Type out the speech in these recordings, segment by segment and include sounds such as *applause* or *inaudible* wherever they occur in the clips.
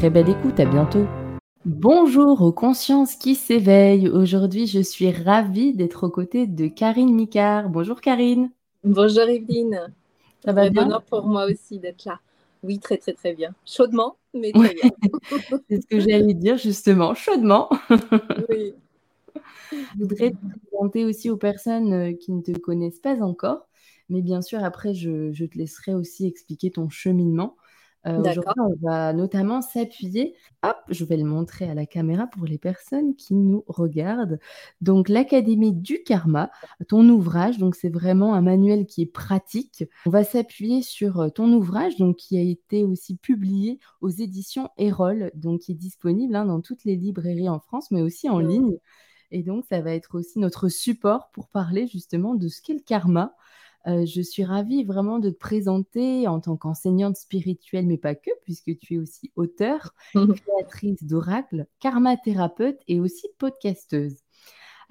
Très belle écoute, à bientôt. Bonjour aux consciences qui s'éveillent. Aujourd'hui, je suis ravie d'être aux côtés de Karine Micard. Bonjour Karine. Bonjour Evelyne. Ça va bien? bonheur pour moi aussi d'être là. Oui, très très très bien. Chaudement, mais très bien. *laughs* C'est ce que j'allais dire justement, chaudement. *laughs* oui. Je voudrais te présenter aussi aux personnes euh, qui ne te connaissent pas encore, mais bien sûr après je, je te laisserai aussi expliquer ton cheminement. Euh, aujourd'hui, on va notamment s'appuyer. Hop, je vais le montrer à la caméra pour les personnes qui nous regardent. Donc, l'Académie du Karma, ton ouvrage. Donc, c'est vraiment un manuel qui est pratique. On va s'appuyer sur euh, ton ouvrage, donc qui a été aussi publié aux éditions Erol, donc qui est disponible hein, dans toutes les librairies en France, mais aussi en ligne. Et donc, ça va être aussi notre support pour parler justement de ce qu'est le karma. Euh, je suis ravie vraiment de te présenter en tant qu'enseignante spirituelle, mais pas que, puisque tu es aussi auteur, *laughs* créatrice d'oracles, karma-thérapeute et aussi podcasteuse.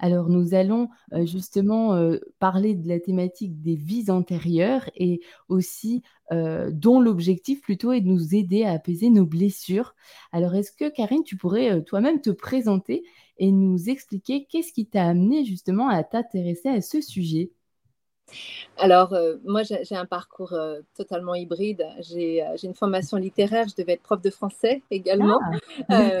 Alors nous allons euh, justement euh, parler de la thématique des vies antérieures et aussi dont l'objectif plutôt est de nous aider à apaiser nos blessures. Alors est-ce que Karine, tu pourrais toi-même te présenter et nous expliquer qu'est-ce qui t'a amené justement à t'intéresser à ce sujet? Alors, euh, moi, j'ai un parcours euh, totalement hybride. Euh, j'ai une formation littéraire, je devais être prof de français également ah.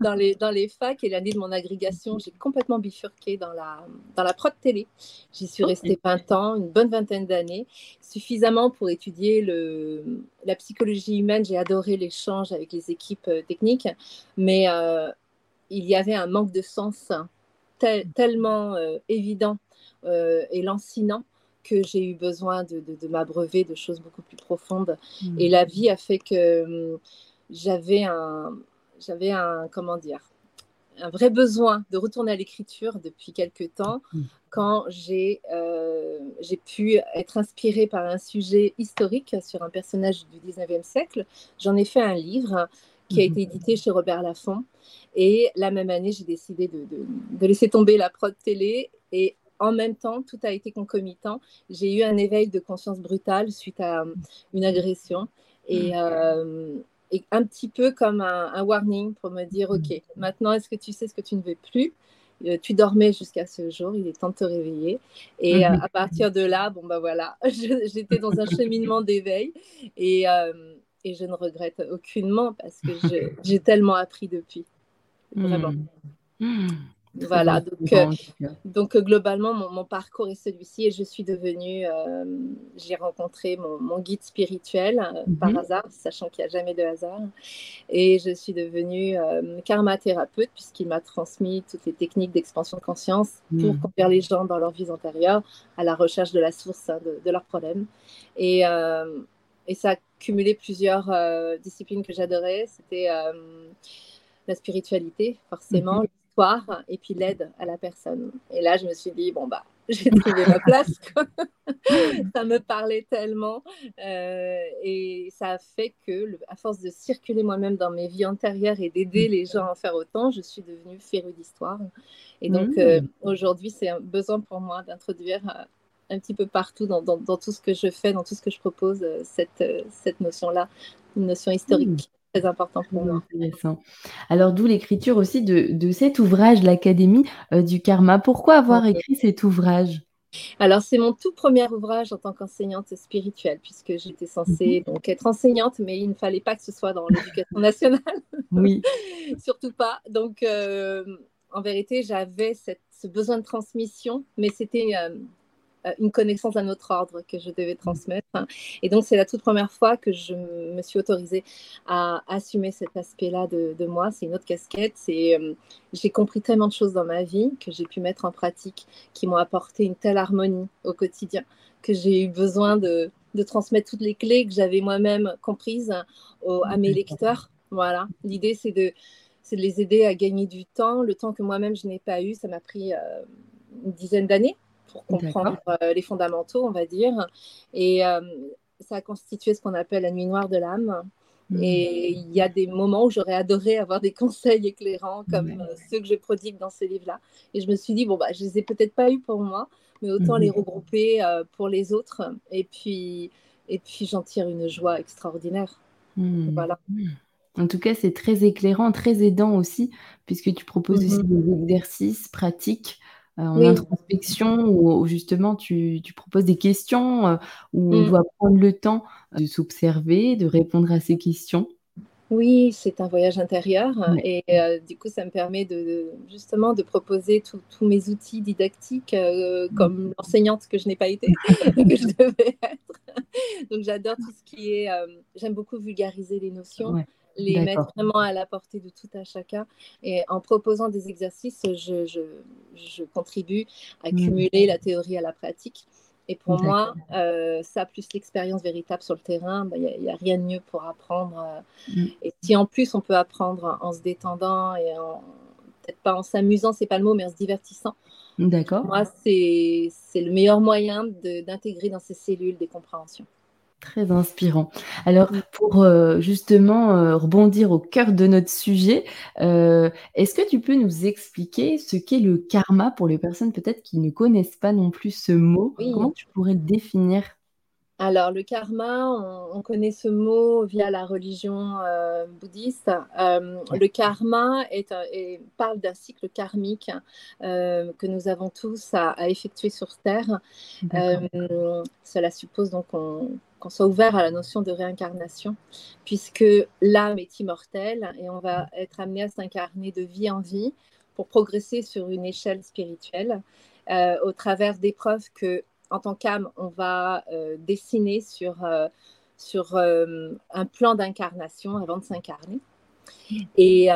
dans, les, dans les facs. Et l'année de mon agrégation, j'ai complètement bifurqué dans la, dans la prod télé. J'y suis restée 20 ans, une bonne vingtaine d'années, suffisamment pour étudier le, la psychologie humaine. J'ai adoré l'échange avec les équipes techniques, mais il y avait un manque de sens tellement évident et lancinant que j'ai eu besoin de, m'abreuver de choses beaucoup plus profondes. Hmm. Et la vie a fait que hum, j'avais un, j'avais un, comment dire, un vrai besoin de retourner à l'écriture depuis quelques temps, hmm. quand j'ai euh, j'ai pu être inspirée par un sujet historique sur un personnage du 19e siècle. J'en ai fait un livre qui a hmm. été édité chez Robert Laffont. Et la même année, j'ai décidé de, de, de, laisser tomber la prod télé et en même temps, tout a été concomitant. J'ai eu un éveil de conscience brutale suite à euh, une agression et, mm. euh, un petit peu comme un, warning pour me dire, OK, mm. maintenant, est-ce que tu sais ce que tu ne veux plus? Euh, tu dormais jusqu'à ce jour, il est temps de te réveiller. Et mm-hmm. à partir de là, bon, bah voilà, *laughs* j'étais dans un cheminement d'éveil et, et, je ne regrette aucunement parce que j'ai tellement appris depuis. Vraiment. Voilà, donc, euh, donc euh, globalement, mon, parcours est celui-ci et je suis devenue, euh, j'ai rencontré mon, guide spirituel par mhm. hasard, sachant qu'il n'y a jamais de hasard, et je suis devenue karma thérapeute puisqu'il m'a transmis toutes les techniques d'expansion de conscience pour mhm. conduire les gens dans leur vie antérieure à la recherche de la source hein, de, leurs problèmes. Et, et, ça a cumulé plusieurs disciplines que j'adorais, c'était la spiritualité, forcément, et puis l'aide à la personne. Et là, je me suis dit, bon, bah, *laughs* j'ai trouvé ma place. *laughs* ça me parlait tellement. Euh, et ça a fait que, à force de circuler moi-même dans mes vies antérieures et d'aider les gens à en faire autant, je suis devenue férue d'histoire. Et donc, mmh. euh, aujourd'hui, c'est un besoin pour moi d'introduire un petit peu partout dans, tout ce que je fais, dans tout ce que je propose, cette, cette notion-là, une notion historique. Très importante pour moi. Intéressant. Alors, d'où l'écriture aussi de, cet ouvrage, l'Académie du Karma. Pourquoi avoir écrit cet ouvrage? Alors, c'est mon tout premier ouvrage en tant qu'enseignante spirituelle, puisque j'étais censée mhm. donc être enseignante, mais il ne fallait pas que ce soit dans l'éducation nationale. *laughs* Oui. *laughs* Surtout pas. Donc, euh, en vérité, j'avais ce besoin de transmission, mais c'était euh, euh, une connaissance d'un autre ordre que je devais transmettre. Et donc, c'est la toute première fois que je me suis autorisée à assumer cet aspect-là de, moi. C'est une autre casquette. C'est, euh, j'ai compris tellement de choses dans ma vie que j'ai pu mettre en pratique, qui m'ont apporté une telle harmonie au quotidien, que j'ai eu besoin de, transmettre toutes les clés que j'avais moi-même comprises à mes lecteurs. Voilà. L'idée, c'est de, de les aider à gagner du temps, le temps que moi-même je n'ai pas eu. Ça m'a pris euh, une dizaine d'années pour comprendre euh, les fondamentaux, on va dire. Et euh, ça a constitué ce qu'on appelle la nuit noire de l'âme. Hmm. Et il y a des moments où j'aurais adoré avoir des *laughs* conseils éclairants comme euh, ceux que je prodigue dans ce livre-là. Et je me suis dit, bon, bah, je les ai peut-être pas eus pour moi, mais autant les hmm. regrouper pour les autres. Et puis, et puis j'en tire une joie extraordinaire. Hmm. Voilà. En tout cas, c'est très éclairant, très aidant aussi, puisque tu proposes aussi des exercices pratiques euh, en introspection où, justement tu, proposes des questions euh, où on mm. doit prendre le temps de s'observer, de répondre à ces questions? Oui, c'est un voyage intérieur et euh, du coup, ça me permet de, justement de proposer tous mes outils didactiques comme l'enseignante que je n'ai pas été, *laughs* *laughs* que je devais être. Donc, j'adore tout ce qui est. J'aime beaucoup vulgariser les notions les mettre vraiment à la portée de tout à chacun. Et en proposant des exercices, je, je, je contribue à mmh. cumuler la théorie à la pratique. Et pour moi, euh, ça plus l'expérience véritable sur le terrain, il bah, n'y a, rien de mieux pour apprendre. Euh. Mmh. Et si en plus on peut apprendre en se détendant et peut-être pas en s'amusant, c'est pas le mot, mais en se divertissant. D'accord. Moi, c'est le meilleur moyen d'intégrer dans ces cellules des compréhensions. Très inspirant. Alors, pour euh, justement euh, rebondir au cœur de notre sujet, euh, est-ce que tu peux nous expliquer ce qu'est le karma pour les personnes peut-être qui ne connaissent pas non plus ce mot? Comment tu pourrais le définir? Alors, le karma, on, connaît ce mot via la religion euh, bouddhiste. Euh, le karma est, parle d'un cycle karmique euh, que nous avons tous à, effectuer sur Terre. cela suppose donc qu'on soit ouvert à la notion de réincarnation, puisque l'âme est immortelle et on va être amené à s'incarner de vie en vie pour progresser sur une échelle spirituelle au travers d'épreuves que en tant qu'âme, on va euh, dessiner sur, euh, sur euh, un plan d'incarnation avant de s'incarner. Et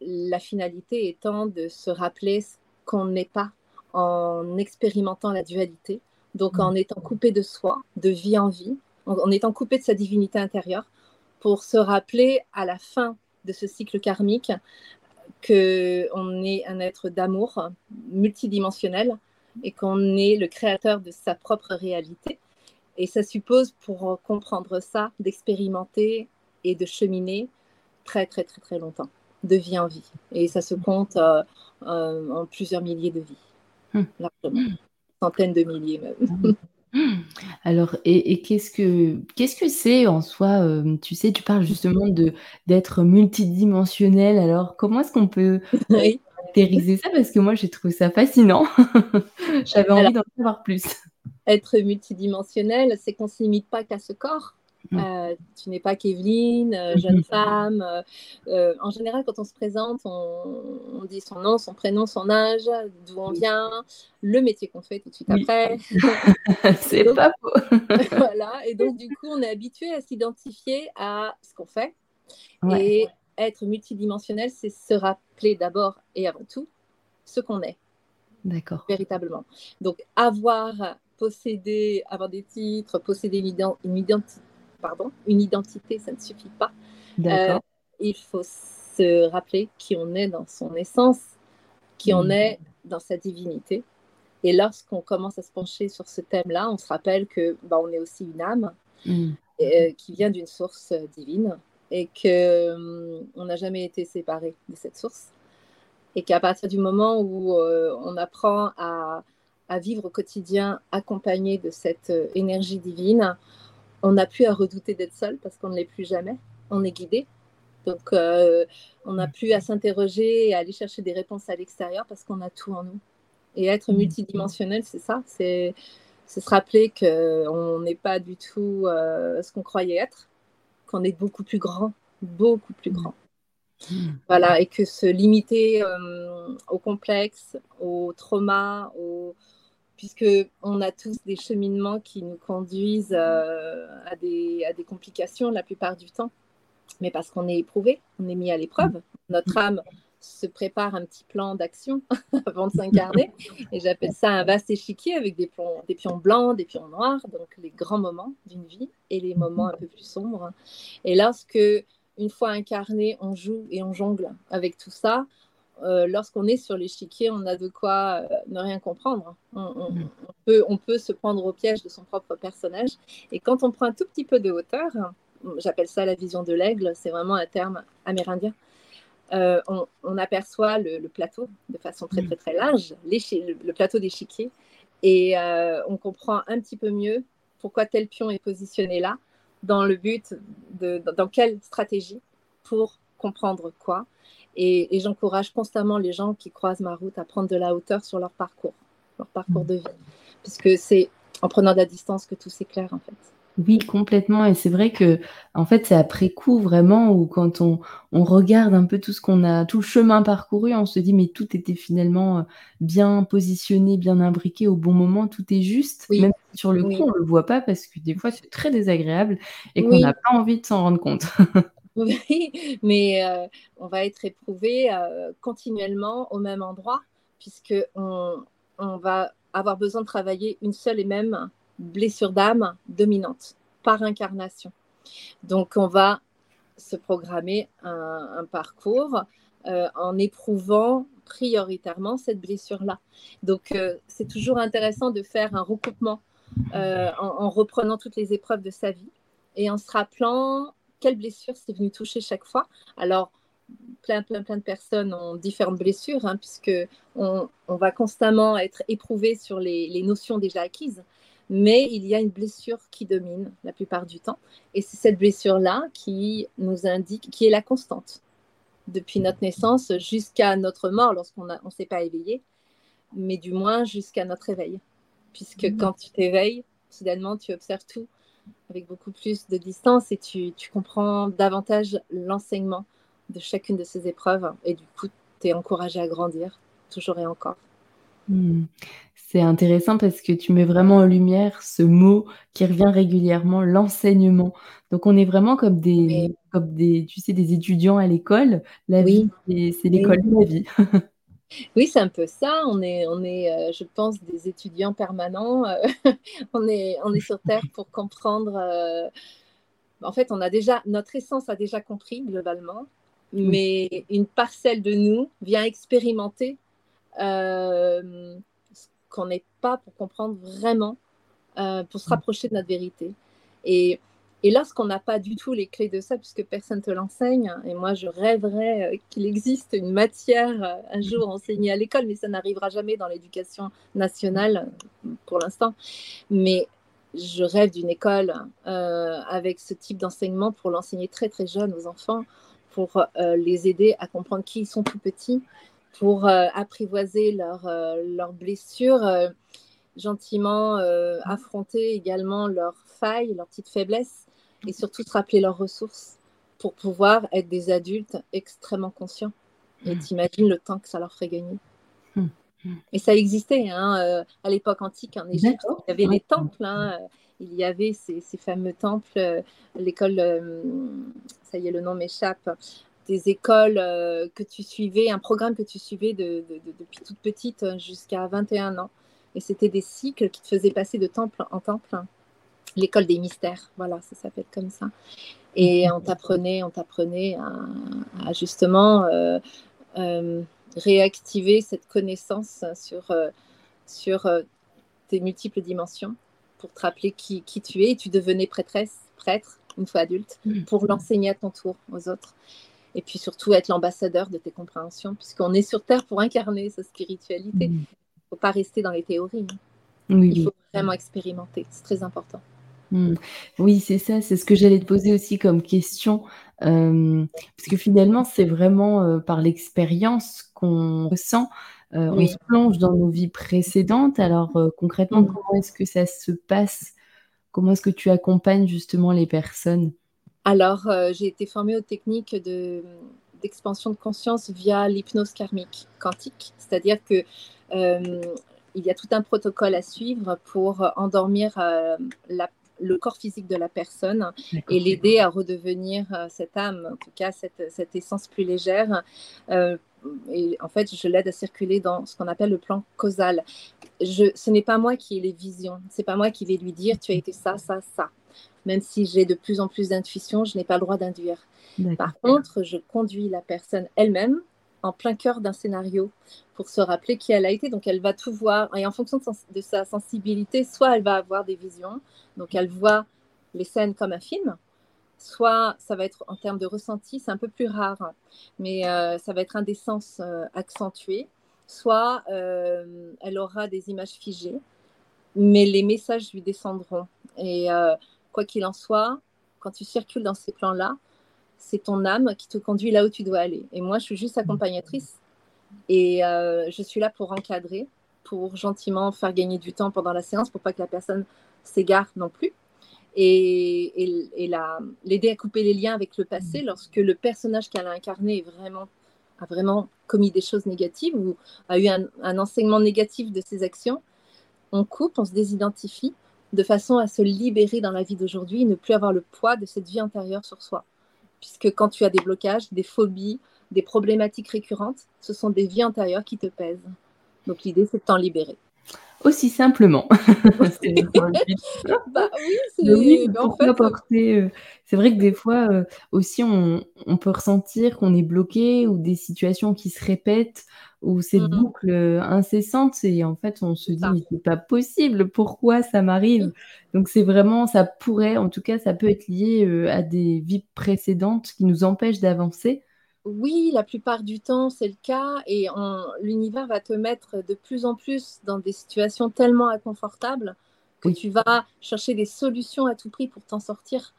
la finalité étant de se rappeler qu'on n'est pas en expérimentant la dualité, donc en étant coupé de soi, de vie en vie, en, étant coupé de sa divinité intérieure, pour se rappeler à la fin de ce cycle karmique qu'on est un être d'amour multidimensionnel et qu'on est le créateur de sa propre réalité. Et ça suppose, pour comprendre ça, d'expérimenter et de cheminer très, très, très, très longtemps, de vie en vie. Et ça se compte euh, euh, en plusieurs milliers de vies, hum. largement, centaines de milliers même. *laughs* Alors, et, qu'est-ce que qu'est-ce que c'est en soi euh, Tu sais, tu parles justement de d'être multidimensionnel. Alors, comment est-ce qu'on peut *laughs* caractériser ça? Parce que moi j'ai trouvé ça fascinant. *laughs* J'avais envie d'en savoir plus. Être multidimensionnel, c'est qu'on ne se limite pas qu'à ce corps. Euh, tu n'es pas Kevin, euh, jeune mm-hmm. femme. Euh, en général, quand on se présente, on, dit son nom, son prénom, son âge, d'où on vient, le métier qu'on fait tout de suite après. *laughs* *laughs* c'est pas faux. *laughs* voilà. Et donc, du coup, on est habitué à s'identifier à ce qu'on fait. Et être multidimensionnel, c'est se rappeler d'abord et avant tout ce qu'on est. D'accord. Véritablement. Donc, avoir, posséder, avoir des titres, posséder une, identité, pardon, une identité, ça ne suffit pas. Euh, il faut se rappeler qui on est dans son essence, qui on mm. est dans sa divinité. Et lorsqu'on commence à se pencher sur ce thème-là, on se rappelle que bah, on est aussi une âme mm. euh, qui vient d'une source divine et qu'on hum, n'a jamais été séparé de cette source. Et qu'à partir du moment où euh, on apprend à, à vivre au quotidien accompagné de cette euh, énergie divine, on n'a plus à redouter d'être seul parce qu'on ne l'est plus jamais. On est guidé. Donc, euh, on n'a plus à s'interroger et à aller chercher des réponses à l'extérieur parce qu'on a tout en nous. Et être multidimensionnel, c'est ça. C'est se rappeler qu'on n'est pas du tout euh, ce qu'on croyait être, qu'on est beaucoup plus grand, beaucoup plus grand. Voilà, et que se limiter euh, au complexe, au trauma, au... puisque on a tous des cheminements qui nous conduisent euh, à, des, à des complications la plupart du temps, mais parce qu'on est éprouvé, on est mis à l'épreuve. Notre âme se prépare un petit plan d'action *laughs* avant de s'incarner. Et j'appelle ça un vaste échiquier avec des, des pions blancs, des pions noirs, donc les grands moments d'une vie et les moments un peu plus sombres. Et lorsque une fois incarné, on joue et on jongle avec tout ça. Euh, lorsqu'on est sur l'échiquier, on a de quoi euh, ne rien comprendre. On, peut, on peut se prendre au piège de son propre personnage. Et quand on prend un tout petit peu de hauteur, j'appelle ça la vision de l'aigle, c'est vraiment un terme amérindien. Euh, on, aperçoit le, plateau de façon très très très large, le, le plateau d'échiquier, et on comprend un petit peu mieux pourquoi tel pion est positionné là, dans le but de dans quelle stratégie pour comprendre quoi. Et, j'encourage constamment les gens qui croisent ma route à prendre de la hauteur sur leur parcours, leur parcours de vie, puisque c'est en prenant de la distance que tout s'éclaire en fait. Oui, complètement. Et c'est vrai que, en fait, c'est après coup vraiment où quand on, on regarde un peu tout ce qu'on a, tout le chemin parcouru, on se dit mais tout était finalement euh, bien positionné, bien imbriqué au bon moment, tout est juste. Même sur le coup, on le voit pas parce que des fois c'est très désagréable et qu'on n'a pas envie de s'en rendre compte. *laughs* oui, *laughs* mais euh, on va être éprouvé euh, continuellement au même endroit puisque on, va avoir besoin de travailler une seule et même blessure d'âme dominante par incarnation. Donc on va se programmer un, parcours euh, en éprouvant prioritairement cette blessure-là. Donc c'est toujours intéressant de faire un recoupement en, reprenant toutes les épreuves de sa vie et en se rappelant quelle blessure c'est venu toucher chaque fois. Alors plein, plein, plein de personnes ont différentes blessures, hein, puisque on, va constamment être éprouvé sur les, notions déjà acquises mais il y a une blessure qui domine la plupart du temps. Et c'est cette blessure-là qui nous indique, qui est la constante depuis notre naissance jusqu'à notre mort lorsqu'on ne on s'est pas éveillé, mais du moins jusqu'à notre éveil. Puisque mmh. quand tu t'éveilles, soudainement, tu observes tout avec beaucoup plus de distance et tu, tu comprends davantage l'enseignement de chacune de ces épreuves. Et du coup, tu es encouragé à grandir, toujours et encore. Mmh. C'est intéressant parce que tu mets vraiment en lumière ce mot qui revient régulièrement, l'enseignement. Donc on est vraiment comme des, comme des, tu sais, des étudiants à l'école. La vie, c'est l'école de la vie. *laughs* Oui, c'est un peu ça. On est, on est euh, je pense, des étudiants permanents. Euh, *laughs* on, est, on est sur Terre pour comprendre. Euh, en fait, on a déjà, notre essence a déjà compris globalement, mais une parcelle de nous vient expérimenter euh, ce qu'on n'est pas pour comprendre vraiment, pour se rapprocher de notre vérité. Et, et lorsqu'on n'a pas du tout les clés de ça, puisque personne ne te l'enseigne, et moi je rêverais euh, qu'il existe une matière un jour enseignée à l'école, mais ça n'arrivera jamais dans l'éducation nationale pour l'instant. Mais je rêve d'une école avec ce type d'enseignement pour l'enseigner très très jeune aux enfants, pour les aider à comprendre qui ils sont tout petits, pour euh, apprivoiser leurs leur euh, blessures, euh, gentiment affronter également leurs failles, leurs petites faiblesses et surtout se rappeler leurs ressources pour pouvoir être des adultes extrêmement conscients. Et hmm. t'imagines le temps que ça leur ferait gagner. Hmm. Et ça existait hein, à l'époque antique en Égypte. Il y avait les temples. Hein, il y avait ces, ces fameux temples. L'école, ça y est, le nom m'échappe des écoles euh, que tu suivais, un programme que tu suivais depuis toute petite euh, jusqu'à 21 ans. Et c'était des cycles qui te faisaient passer de temple en temple. L'école des mystères, voilà, ça s'appelle comme ça. Et on t'apprenait, on t'apprenait à, justement euh, réactiver cette connaissance sur, sur tes multiples dimensions pour te rappeler qui, qui tu es. Et tu devenais prêtresse, prêtre, une fois adulte, mmh. pour l'enseigner à ton tour aux autres et puis surtout être l'ambassadeur de tes compréhensions, puisqu'on est sur Terre pour incarner sa spiritualité. Mm. faut pas rester dans les théories. Il faut vraiment expérimenter. C'est très important. Hmm. Oui, c'est ça, c'est ce que j'allais te poser aussi comme question, euh, parce que finalement, c'est vraiment euh, par l'expérience qu'on ressent, euh, on se plonge dans nos vies précédentes. Alors concrètement, hmm. comment est-ce que ça se passe? Comment est-ce que tu accompagnes justement les personnes? Alors, j'ai été formée aux techniques de, d'expansion de conscience via l'hypnose karmique quantique, c'est-à-dire que il y a tout un protocole à suivre pour endormir la le corps physique de la personne et l'aider à redevenir euh, cette âme, en tout cas cette, cette essence plus légère. Euh, et en fait, je l'aide à circuler dans ce qu'on appelle le plan causal. Je, ce n'est pas moi qui ai les visions, c'est pas moi qui vais lui dire tu as été ça, ça, ça. Même si j'ai de plus en plus d'intuition, je n'ai pas le droit d'induire. Par contre, je conduis la personne elle-même en plein cœur d'un scénario pour se rappeler qui elle a été. Donc elle va tout voir. Et en fonction de, sa sensibilité, soit elle va avoir des visions, donc elle voit les scènes comme un film, soit ça va être en termes de ressenti, c'est un peu plus rare, mais euh, ça va être un des sens euh, accentué, soit euh, elle aura des images figées, mais les messages lui descendront. Et quoi qu'il en soit, quand tu circules dans ces plans-là, c'est ton âme qui te conduit là où tu dois aller. Et moi, je suis juste accompagnatrice et euh, je suis là pour encadrer, pour gentiment faire gagner du temps pendant la séance, pour pas que la personne s'égare non plus. Et, et, l'aider à couper les liens avec le passé lorsque le personnage qu'elle a incarné vraiment, a vraiment commis des choses négatives ou a eu un, un enseignement négatif de ses actions. On coupe, on se désidentifie de façon à se libérer dans la vie d'aujourd'hui et ne plus avoir le poids de cette vie intérieure sur soi puisque quand tu as des blocages, des phobies, des problématiques récurrentes, ce sont des vies intérieures qui te pèsent. Donc l'idée, c'est de t'en libérer. Aussi simplement. *laughs* bah oui, c'est C'est vrai que des fois euh, aussi, on, peut ressentir qu'on est bloqué ou des situations qui se répètent ou cette mmh. boucle euh, incessante et en fait on se dit mais c'est pas possible pourquoi ça m'arrive? Donc c'est vraiment ça pourrait en tout cas ça peut être lié euh, à des vies précédentes qui nous empêchent d'avancer oui, la plupart du temps, c'est le cas et l'univers va te mettre de plus en plus dans des situations tellement inconfortables que tu vas chercher des solutions à tout prix pour t'en sortir.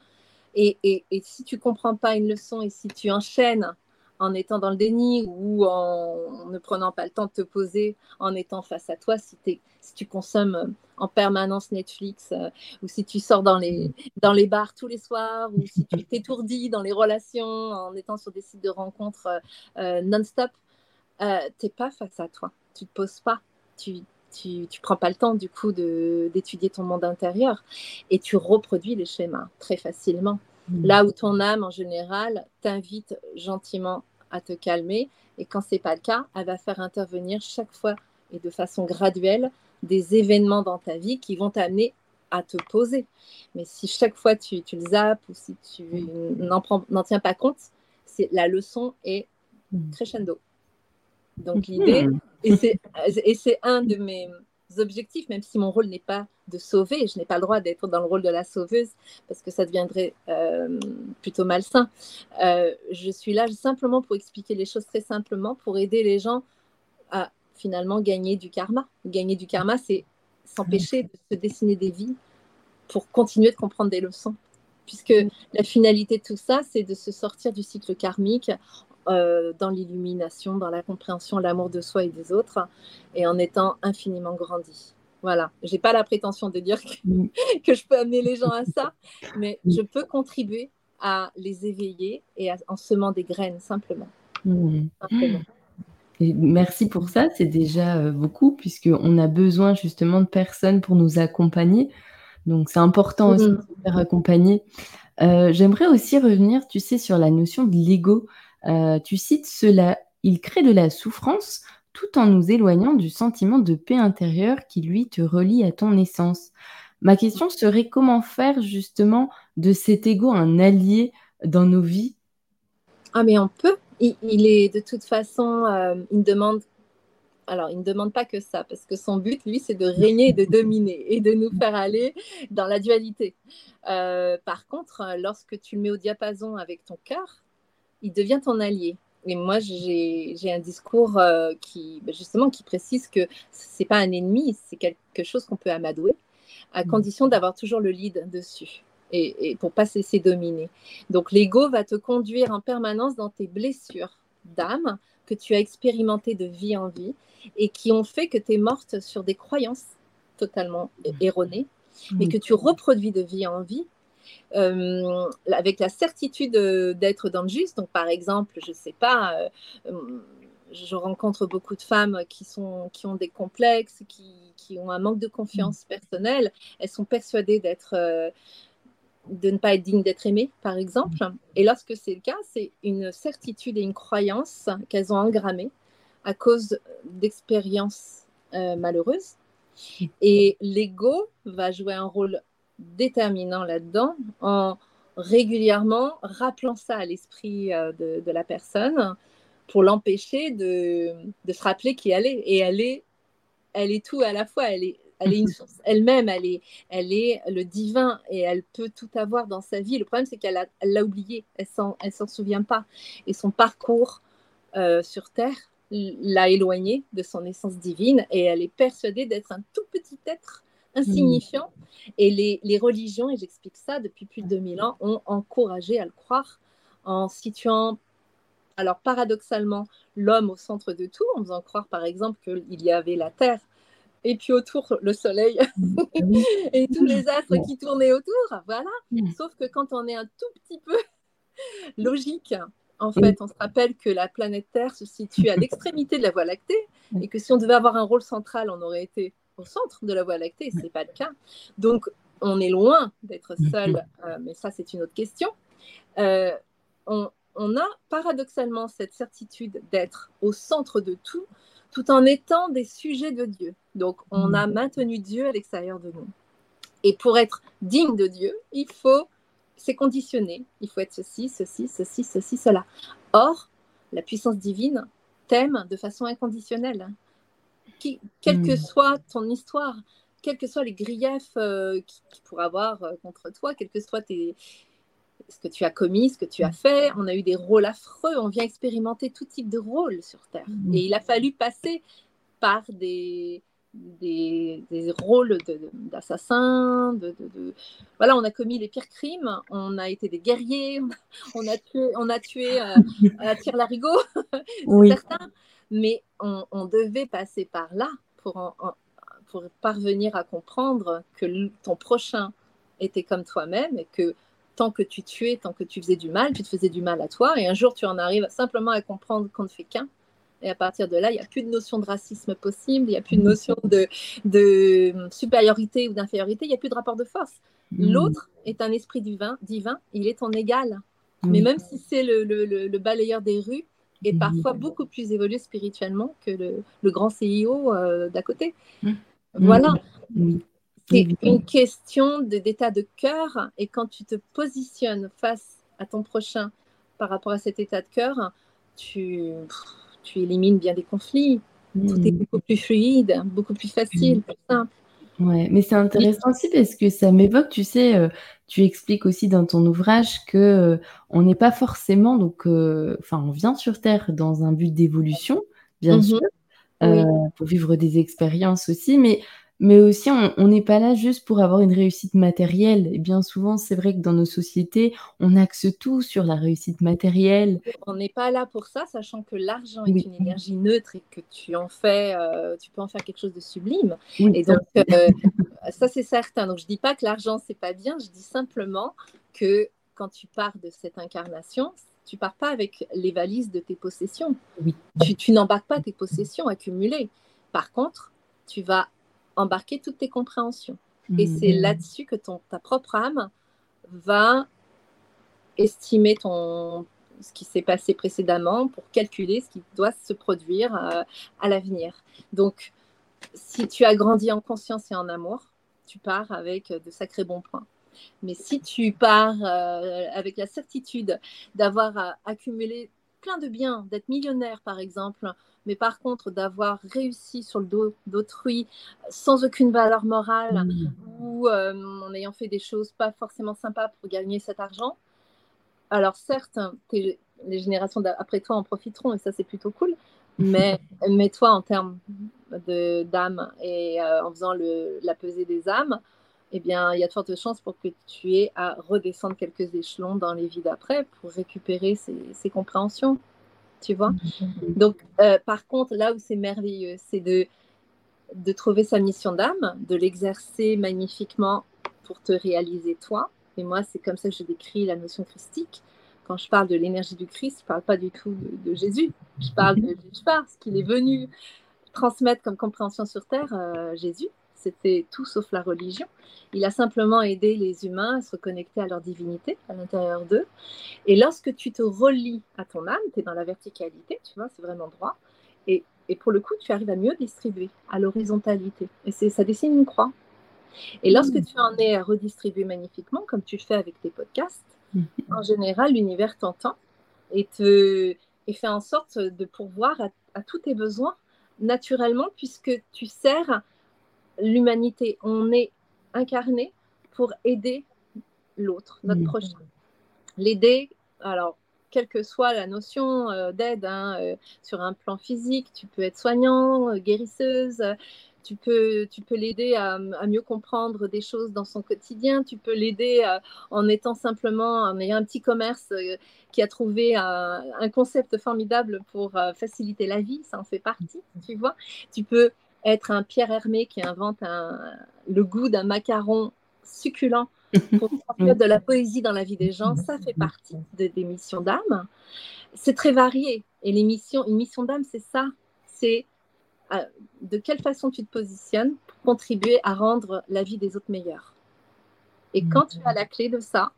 Et, et, et, si tu comprends pas une leçon et si tu enchaînes en étant dans le déni ou en, ne prenant pas le temps de te poser, en étant face à toi, si, si tu consommes euh, en permanence Netflix euh, ou si tu sors dans les, dans les bars tous les soirs ou si tu t'étourdis dans les relations en étant sur des sites de rencontres euh, non-stop, tu n'es pas face à toi. Tu ne te poses pas. Tu, tu, tu prends pas le temps du coup d'étudier ton monde intérieur et tu reproduis les schémas très facilement. Mmh. Là où ton âme, en général, t'invite gentiment à te calmer. Et quand c'est pas le cas, elle va faire intervenir chaque fois et de façon graduelle des événements dans ta vie qui vont t'amener à te poser. Mais si chaque fois tu, tu le zappes ou si tu n'en tiens pas compte, c'est la leçon est hmm. crescendo. Donc hmm. l'idée, et c'est un de mes objectifs, même si mon rôle n'est pas de sauver, je n'ai pas le droit d'être dans le rôle de la sauveuse parce que ça deviendrait euh, plutôt malsain. Euh, je suis là simplement pour expliquer les choses très simplement, pour aider les gens à finalement gagner du karma. Gagner du karma, c'est s'empêcher de se dessiner des vies pour continuer de comprendre des leçons. Puisque la finalité de tout ça, c'est de se sortir du cycle karmique euh, dans l'illumination, dans la compréhension, l'amour de soi et des autres, et en étant infiniment grandi. Voilà, j'ai pas la prétention de dire que, mm. *laughs* je peux amener les gens à ça, *laughs* mais mm. je peux contribuer à les éveiller et en semant des graines simplement. Mm. merci pour ça, c'est déjà euh, beaucoup puisqu'on a besoin justement de personnes pour nous accompagner. Donc c'est important aussi de se faire accompagner. Euh, j'aimerais aussi revenir, tu sais, sur la notion de l'ego. Euh, tu cites cela, il crée de la souffrance tout en nous éloignant du sentiment de paix intérieure qui, lui, te relie à ton essence. Ma question serait comment faire justement de cet ego un allié dans nos vies? Ah mais on peut. Il, est de toute façon, euh, il demande alors, il ne demande pas que ça, parce que son but, lui, c'est de régner de dominer et de nous faire aller dans la dualité. Euh, par contre, lorsque tu le mets au diapason avec ton cœur, il devient ton allié. et moi, j'ai un discours euh, qui, bah, justement, qui précise que c'est pas un ennemi, c'est quelque chose qu'on peut amadouer, à mmh. condition d'avoir toujours le lead dessus. Et, et pour pas se laisser dominer. Donc l'ego va te conduire en permanence dans tes blessures d'âme que tu as expérimentées de vie en vie et qui ont fait que tu es morte sur des croyances totalement mmh. erronées, mais mmh. que tu reproduis de vie en vie euh, avec la certitude d'être dans le juste. Donc, par exemple, je ne sais pas, euh, euh, je rencontre beaucoup de femmes qui, sont, qui ont des complexes, qui, qui ont un manque de confiance personnelle. Elles sont persuadées d'être de ne pas être dignes d'être aimées, par exemple. Et lorsque c'est le cas, c'est une certitude et une croyance qu'elles ont engrammée à cause d'expériences malheureuses. Et l'ego va jouer un rôle déterminant là-dedans en régulièrement rappelant ça à l'esprit euh, de, la personne pour l'empêcher de, se rappeler qui elle est. Et elle est, elle est tout à la fois. Elle est, elle est une *laughs* source elle-même, elle est, elle est le divin et elle peut tout avoir dans sa vie. Le problème, c'est qu'elle l'a oublié, elle s'en, elle s'en souvient pas. Et son parcours euh, sur Terre l'a éloignée de son essence divine et elle est persuadée d'être un tout petit être insignifiant. Et les, les, religions, et j'explique ça depuis plus de 2000 ans, ont encouragé à le croire en situant, alors paradoxalement, l'homme au centre de tout, en faisant croire par exemple qu'il y avait la Terre et puis autour le soleil *laughs* et tous les astres qui tournaient autour, voilà. Sauf que quand on est un tout petit peu *laughs* logique, en fait, on se rappelle que la planète Terre se situe à l'extrémité de la Voie lactée et que si on devait avoir un rôle central, on aurait été au centre de la Voie lactée. Ce n'est pas le cas. Donc, on est loin d'être seul, euh, mais ça, c'est une autre question. Euh, on, a paradoxalement cette certitude d'être au centre de tout, tout en étant des sujets de Dieu. Donc, on a maintenu Dieu à l'extérieur de nous. Et pour être digne de Dieu, il faut, c'est conditionné, il faut être ceci, ceci, ceci, ceci, cela. Or, la puissance divine t'aime de façon inconditionnelle quelle que hmm. soit ton histoire, quels que soient les griefs euh, qu'il pourrait avoir euh, contre toi, quel que soit tes, ce que tu as commis, ce que tu as fait. On a eu des rôles affreux, on vient expérimenter tout type de rôles sur Terre. Hmm. Et il a fallu passer par des, des, rôles d'assassins, de, voilà, on a commis les pires crimes, on a été des guerriers, *laughs* on a tué, on a tué euh, à tir larigot, *laughs* oui. certain mais on, devait passer par là pour, pour parvenir à comprendre que ton prochain était comme toi-même et que tant que tu tuais, tant que tu faisais du mal, tu te faisais du mal à toi. Et un jour, tu en arrives simplement à comprendre qu'on ne fait qu'un. Et à partir de là, il n'y a plus de notion de racisme possible, il n'y a plus de notion de, de supériorité ou d'infériorité, il n'y a plus de rapport de force. Mm. L'autre est un esprit divin, divin, il est ton égal. Mais même si c'est le, le, balayeur des rues, et parfois beaucoup plus évolué spirituellement que le, grand CIO euh, d'à côté. Mmh. Voilà. C'est une question d'état de cœur et quand tu te positionnes face à ton prochain par rapport à cet état de cœur, tu, tu élimines bien des conflits. Tout est mmh. beaucoup plus fluide, beaucoup plus facile, mmh. plus simple. Ouais, mais c'est intéressant aussi parce que ça m'évoque, tu sais, euh, tu expliques aussi dans ton ouvrage que euh, on n'est pas forcément donc, euh, enfin, on vient sur Terre dans un but d'évolution, bien mmh sûr, pour vivre des expériences aussi, mais mais aussi on n'est pas là juste pour avoir une réussite matérielle. Et bien souvent, c'est vrai que dans nos sociétés, on axe tout sur la réussite matérielle. On n'est pas là pour ça, sachant que l'argent est une énergie neutre et que tu en fais, euh, tu peux en faire quelque chose de sublime. et donc, euh, ça c'est certain. Donc, je dis pas que l'argent c'est pas bien. Je dis simplement que quand tu pars de cette incarnation, tu pars pas avec les valises de tes possessions. Tu, tu n'embarques pas tes possessions accumulées. Par contre, tu vas embarquer toutes tes compréhensions. Et mm. c'est là-dessus que ton, ta propre âme va estimer ton, ce qui s'est passé précédemment pour calculer ce qui doit se produire euh, à l'avenir. Donc, si tu as grandi en conscience et en amour, tu pars avec de sacrés bons points. Mais si tu pars euh, avec la certitude d'avoir euh, accumulé plein de biens, d'être millionnaire par exemple, mais par contre d'avoir réussi sur le dos d'autrui sans aucune valeur morale mmh. ou euh, en ayant fait des choses pas forcément sympas pour gagner cet argent, alors certes, les générations après toi en profiteront et ça c'est plutôt cool. Mais, *laughs* mais toi en termes d'âme et euh, en faisant le, la pesée des âmes, eh bien, il y a de fortes chances pour que tu aies à redescendre quelques échelons dans les vies d'après pour récupérer ces, compréhensions. Tu vois Donc, euh, par contre, là où c'est merveilleux, c'est de, de trouver sa mission d'âme, de l'exercer magnifiquement pour te réaliser toi. Et moi, c'est comme ça que je décris la notion christique. Quand je parle de l'énergie du Christ, je ne parle pas du tout de, Jésus. Je parle de ce qu'il est venu transmettre comme compréhension sur Terre, euh, Jésus. C'était tout sauf la religion. Il a simplement aidé les humains à se reconnecter à leur divinité à l'intérieur d'eux. Et lorsque tu te relis à ton âme, tu es dans la verticalité, tu vois, c'est vraiment droit. Et, et, pour le coup, tu arrives à mieux distribuer à l'horizontalité. Et ça dessine une croix. Et lorsque mmh. tu en es à redistribuer magnifiquement, comme tu le fais avec tes podcasts, mmh. en général, l'univers t'entend et, te, et fait en sorte de pourvoir à, à tous tes besoins naturellement, puisque tu sers l'humanité. On est incarné pour aider l'autre, notre prochain. L'aider, alors, quelle que soit la notion euh, d'aide, hein, euh, sur un plan physique, tu peux être soignant, euh, guérisseuse, tu peux, tu peux l'aider à, mieux comprendre des choses dans son quotidien, tu peux l'aider en étant simplement, en ayant un petit commerce qui a trouvé un, un concept formidable pour faciliter la vie, ça en fait partie, tu vois. Tu peux être un Pierre Hermé qui invente le goût d'un macaron succulent *laughs* pour transmettre de la poésie dans la vie des gens, ça fait partie des missions d'âme. C'est très varié. Et les missions, une mission d'âme, c'est ça. C'est euh, de quelle façon tu te positionnes pour contribuer à rendre la vie des autres meilleure. Et quand tu as la clé de ça,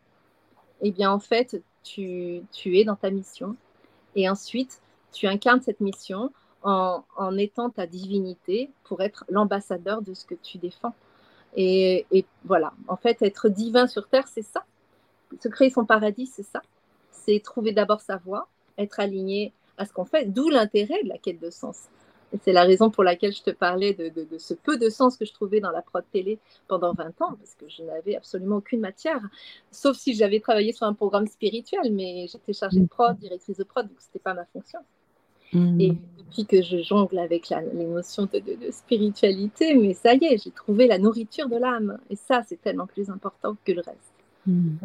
eh bien, en fait, tu, tu es dans ta mission. Et ensuite, tu incarnes cette mission en, étant ta divinité pour être l'ambassadeur de ce que tu défends. Et, voilà, en fait, être divin sur Terre, c'est ça. Se créer son paradis, c'est ça. C'est trouver d'abord sa voie, être aligné à ce qu'on fait, d'où l'intérêt de la quête de sens. Et c'est la raison pour laquelle je te parlais de, de, ce peu de sens que je trouvais dans la prod télé pendant 20 ans, parce que je n'avais absolument aucune matière, sauf si j'avais travaillé sur un programme spirituel, mais j'étais chargée de prod, directrice de prod, donc ce n'était pas ma fonction. Mm. Et depuis que je jongle avec les notions de, spiritualité, mais ça y est, j'ai trouvé la nourriture de l'âme. Et ça, c'est tellement plus important que le reste. Mm.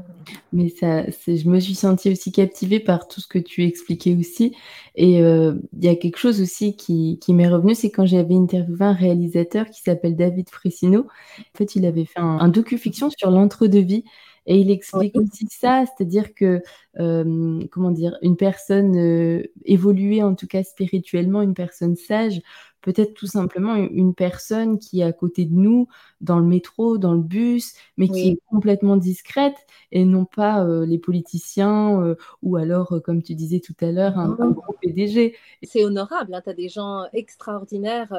Mais ça, je me suis sentie aussi captivée par tout ce que tu expliquais aussi. Et euh, il y a quelque chose aussi qui, m'est revenu, c'est quand j'avais interviewé un réalisateur qui s'appelle David Frissino. En fait, il avait fait un, un docu-fiction sur l'entre-deux-vie. Et il explique aussi ça, c'est-à-dire que, euh, comment dire, une personne euh, évoluée, en tout cas spirituellement, une personne sage, peut-être tout simplement une personne qui est à côté de nous, dans le métro, dans le bus, mais qui est complètement discrète et non pas euh, les politiciens euh, ou alors, euh, comme tu disais tout à l'heure, un, gros PDG. C'est honorable, hein, tu as des gens extraordinaires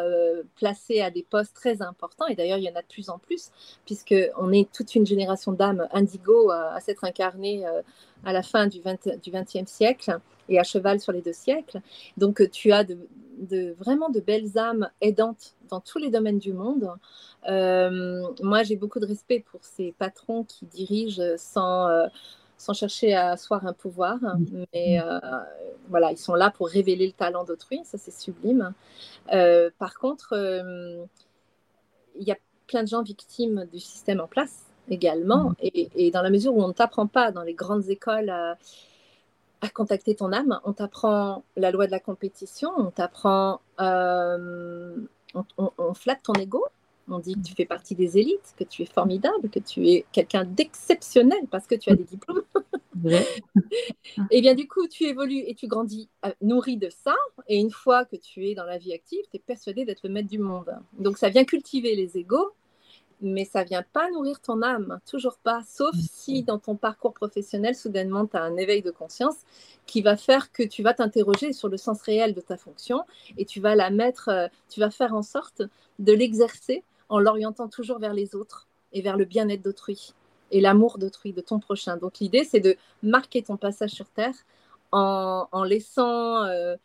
placés à des postes très importants et d'ailleurs il y en a de plus en plus puisqu'on est toute une génération d'âmes indigo à s'être incarnées à la fin du, 20, du 20e siècle et à cheval sur les deux siècles. Donc tu as de, de, vraiment de belles âmes aidantes dans tous les domaines du monde. Euh, moi, j'ai beaucoup de respect pour ces patrons qui dirigent sans, euh, sans chercher à asseoir un pouvoir, mais euh, voilà, ils sont là pour révéler le talent d'autrui, ça c'est sublime. par contre, il y a plein de gens victimes du système en place également, et, et dans la mesure où on ne t'apprend pas dans les grandes écoles à contacter ton âme. On t'apprend la loi de la compétition, on t'apprend, euh, on, flatte ton ego, on dit que tu fais partie des élites, que tu es formidable, que tu es quelqu'un d'exceptionnel parce que tu as des diplômes. *laughs* *laughs* et bien du coup, tu évolues et tu grandis euh, nourri de ça. Et une fois que tu es dans la vie active, tu es persuadé d'être le maître du monde. Donc ça vient cultiver les égaux mais ça vient pas nourrir ton âme, toujours pas, sauf si dans ton parcours professionnel, soudainement, tu as un éveil de conscience qui va faire que tu vas t'interroger sur le sens réel de ta fonction et tu vas la mettre, euh, tu vas faire en sorte de l'exercer en l'orientant toujours vers les autres et vers le bien-être d'autrui et l'amour d'autrui, de ton prochain. Donc l'idée, c'est de marquer ton passage sur Terre en, laissant euh,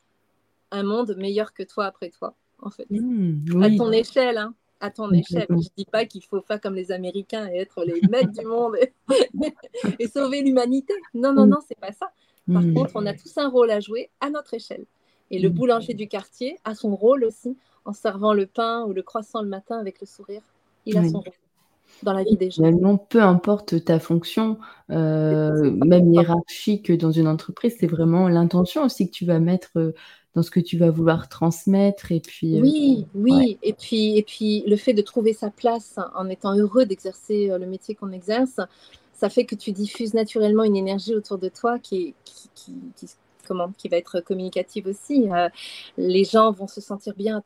un monde meilleur que toi après toi, en fait, mmh, à ton échelle. Hein à ton échelle. Je ne dis pas qu'il faut faire comme les Américains et être les maîtres du monde et, *laughs* sauver l'humanité. Non, non, mm. non, c'est pas ça. Par hmm. contre, on a tous un rôle à jouer à notre échelle. Et le hmm. boulanger du quartier a son rôle aussi en servant le pain ou le croissant le matin avec le sourire. Il a son rôle dans la vie des gens. Finalement, peu importe ta fonction, euh, même hiérarchique dans une entreprise, c'est vraiment l'intention aussi que tu vas mettre euh, dans ce que tu vas vouloir transmettre. Et puis, euh, oui, oui. Et, puis, et puis, le fait de trouver sa place en étant heureux d'exercer le métier qu'on exerce, ça fait que tu diffuses naturellement une énergie autour de toi qui, qui, comment, qui va être communicative aussi. les gens vont se sentir bien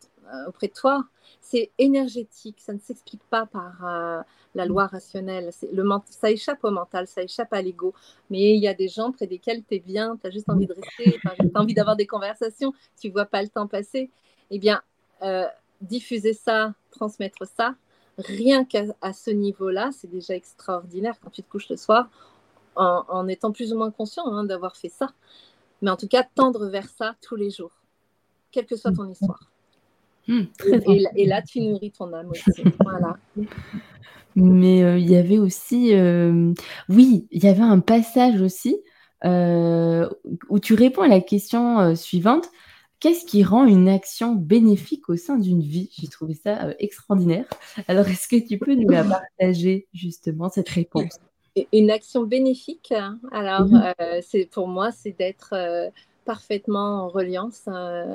auprès de toi. C'est énergétique, ça ne s'explique pas par la loi rationnelle. Le, ça échappe au mental, ça échappe à l'ego. Mais il y a des gens près desquels tu es bien, tu as juste envie de rester, tu as envie d'avoir des conversations, tu vois pas le temps passer. Eh bien, euh, diffuser ça, transmettre ça, rien qu'à ce niveau-là, c'est déjà extraordinaire quand tu te couches le soir, en, étant plus ou moins conscient hein, d'avoir fait ça. Mais en tout cas, tendre vers ça tous les jours, quelle que soit ton histoire. Mmh, et, là, tu nourris ton âme aussi. *laughs* voilà. Mais euh, il y avait aussi, euh, oui, il y avait un passage aussi euh, où tu réponds à la question suivante. Qu'est-ce qui rend une action bénéfique au sein d'une vie? J'ai trouvé ça extraordinaire. Alors, est-ce que tu peux nous la partager justement cette réponse? Une action bénéfique, hein? alors c'est pour moi, c'est d'être parfaitement en reliance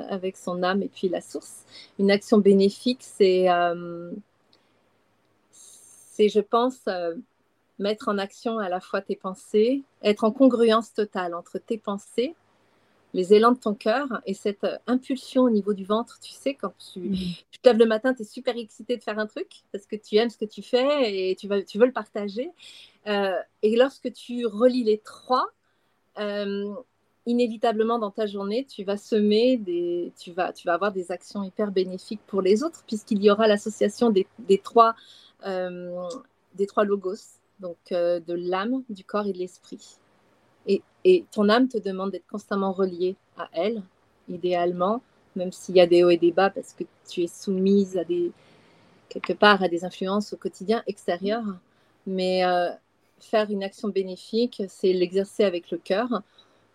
avec son âme et puis la source. Une action bénéfique, c'est c'est, je pense, euh, mettre en action à la fois tes pensées, être en congruence totale entre tes pensées, les élans de ton cœur et cette euh, impulsion au niveau du ventre. Tu sais, quand tu, te lèves le matin, tu es super excité de faire un truc parce que tu aimes ce que tu fais et tu, vas, tu veux le partager. Euh, et lorsque tu relis les trois, inévitablement dans ta journée, tu vas semer des, tu vas, tu vas avoir des actions hyper bénéfiques pour les autres puisqu'il y aura l'association des, trois euh, des trois logos, donc euh, de l'âme, du corps et de l'esprit. Et, et, ton âme te demande d'être constamment relié à elle, idéalement, même s'il y a des hauts et des bas, parce que tu es soumise à des, quelque part à des influences au quotidien extérieures. Mais euh, faire une action bénéfique, c'est l'exercer avec le cœur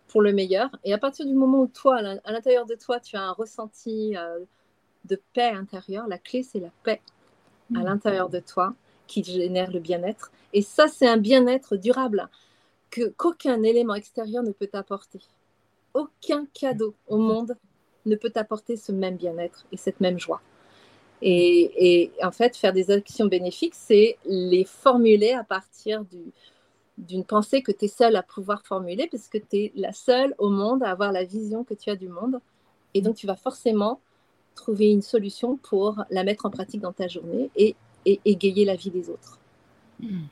pour le meilleur. Et à partir du moment où toi, à l'intérieur de toi, tu as un ressenti de paix intérieure, la clé, c'est la paix à l'intérieur de toi qui génère le bien-être. Et ça, c'est un bien-être durable que qu'aucun élément extérieur ne peut t'apporter. Aucun cadeau au monde ne peut t'apporter ce même bien-être et cette même joie. Et, en fait, faire des actions bénéfiques, c'est les formuler à partir d'une pensée que tu es seule à pouvoir formuler, parce que tu es la seule au monde à avoir la vision que tu as du monde. Et donc, tu vas forcément trouver une solution pour la mettre en pratique dans ta journée et, égayer la vie des autres. Hmm.